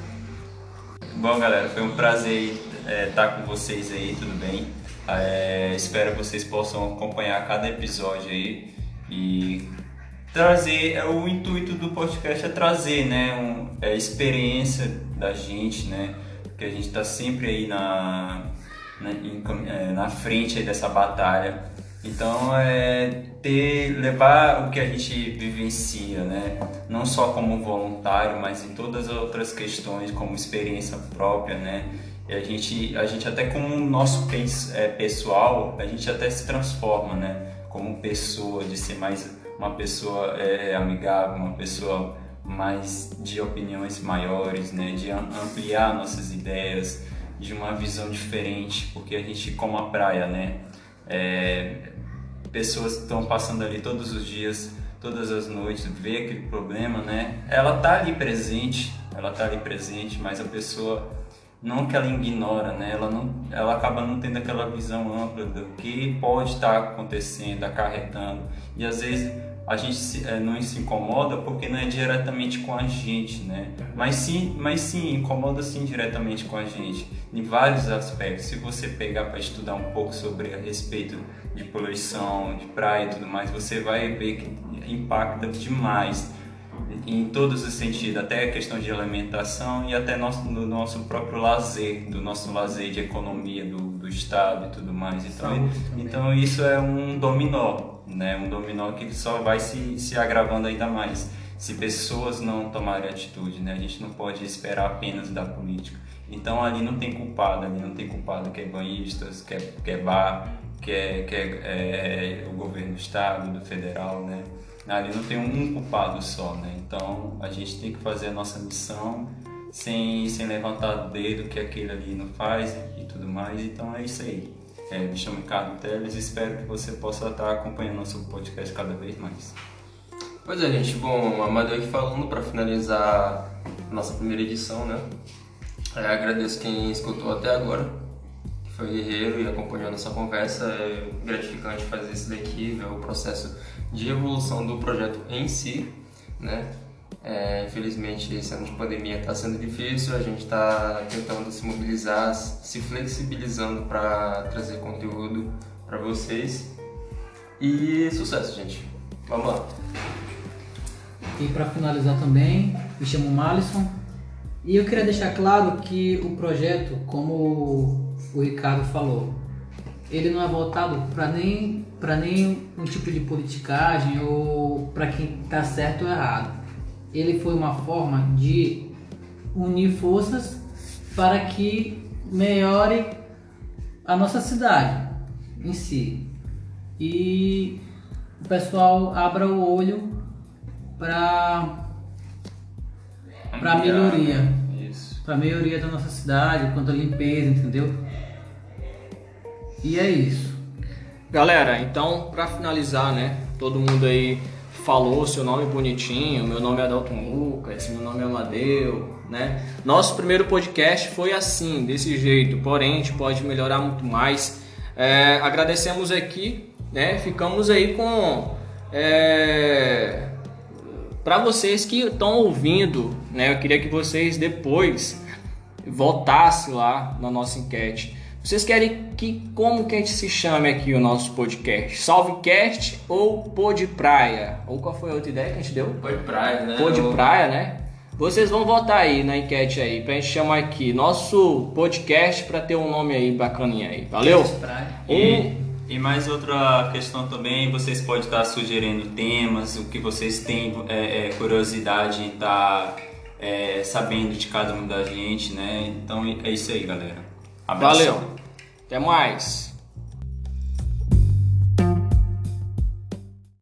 Bom, galera, foi um prazer é, estar tá com vocês aí, tudo bem? É, espero que vocês possam acompanhar cada episódio aí e trazer é, o intuito do podcast é trazer né um, é, experiência da gente né que a gente está sempre aí na na, é, na frente dessa batalha então é ter levar o que a gente vivencia né não só como voluntário mas em todas as outras questões como experiência própria né e a gente, a gente até como nosso é, pessoal, a gente até se transforma, né? Como pessoa, de ser mais uma pessoa é, amigável, uma pessoa mais de opiniões maiores, né? De ampliar nossas ideias, de uma visão diferente, porque a gente, como a praia, né? É, pessoas que estão passando ali todos os dias, todas as noites, vê aquele problema, né? Ela tá ali presente, ela tá ali presente, mas a pessoa não que ela ignora, né? Ela não, ela acaba não tendo aquela visão ampla do que pode estar acontecendo, acarretando. E às vezes a gente se, é, não se incomoda porque não é diretamente com a gente, né? Mas sim, mas sim incomoda sim diretamente com a gente em vários aspectos. Se você pegar para estudar um pouco sobre a respeito de poluição, de praia e tudo mais, você vai ver que impacta demais em todos os sentidos, até a questão de alimentação e até nosso, do nosso próprio lazer, do nosso lazer de economia do, do Estado e tudo mais. Então, então isso é um dominó, né? um dominó que só vai se, se agravando ainda mais. Se pessoas não tomarem atitude, né? a gente não pode esperar apenas da política. Então ali não tem culpado, ali não tem culpado que é banhistas, que é, que é bar, que é, que é, é o governo do Estado, do federal, né? Ali não tem um culpado só, né? Então a gente tem que fazer a nossa missão sem, sem levantar o dedo que aquele ali não faz e tudo mais. Então é isso aí. É, me chamo Ricardo Teles e espero que você possa estar acompanhando nosso podcast cada vez mais. Pois é, gente. Bom, Amadeu aqui falando para finalizar nossa primeira edição, né? É, agradeço quem escutou até agora, que foi guerreiro e acompanhou nossa conversa. É gratificante fazer isso daqui, ver o processo de evolução do projeto em si, né? É, infelizmente, esse ano de pandemia está sendo difícil, a gente está tentando se mobilizar, se flexibilizando para trazer conteúdo para vocês. E sucesso, gente. Vamos lá. E para finalizar também, me chamo Malisson. E eu queria deixar claro que o projeto, como o Ricardo falou, ele não é voltado para nem para nem um tipo de politicagem ou para quem está certo ou errado. Ele foi uma forma de unir forças para que melhore a nossa cidade em si. E o pessoal abra o olho para para melhoria. Para melhoria da nossa cidade, quanto à limpeza, entendeu? E é isso. Galera, então para finalizar, né? Todo mundo aí falou seu nome bonitinho, meu nome é Adalton Lucas, meu nome é Amadeu, né? Nosso primeiro podcast foi assim, desse jeito, porém a gente pode melhorar muito mais. É, agradecemos aqui, né? Ficamos aí com é, para vocês que estão ouvindo, né? Eu queria que vocês depois votassem lá na nossa enquete. Vocês querem que como que a gente se chame aqui o nosso podcast? Salvecast ou Pod Praia? Ou qual foi a outra ideia que a gente deu? Pode praia, né? Pod Ou- Praia, né? Vocês vão votar aí na enquete aí pra gente chamar aqui nosso podcast pra ter um nome aí bacaninha aí. Valeu? Praia. E, e mais outra questão também, vocês podem estar sugerindo temas, o que vocês têm é, é, curiosidade em estar é, sabendo de cada um da gente, né? Então é isso aí, galera. Abração. Valeu. Até mais.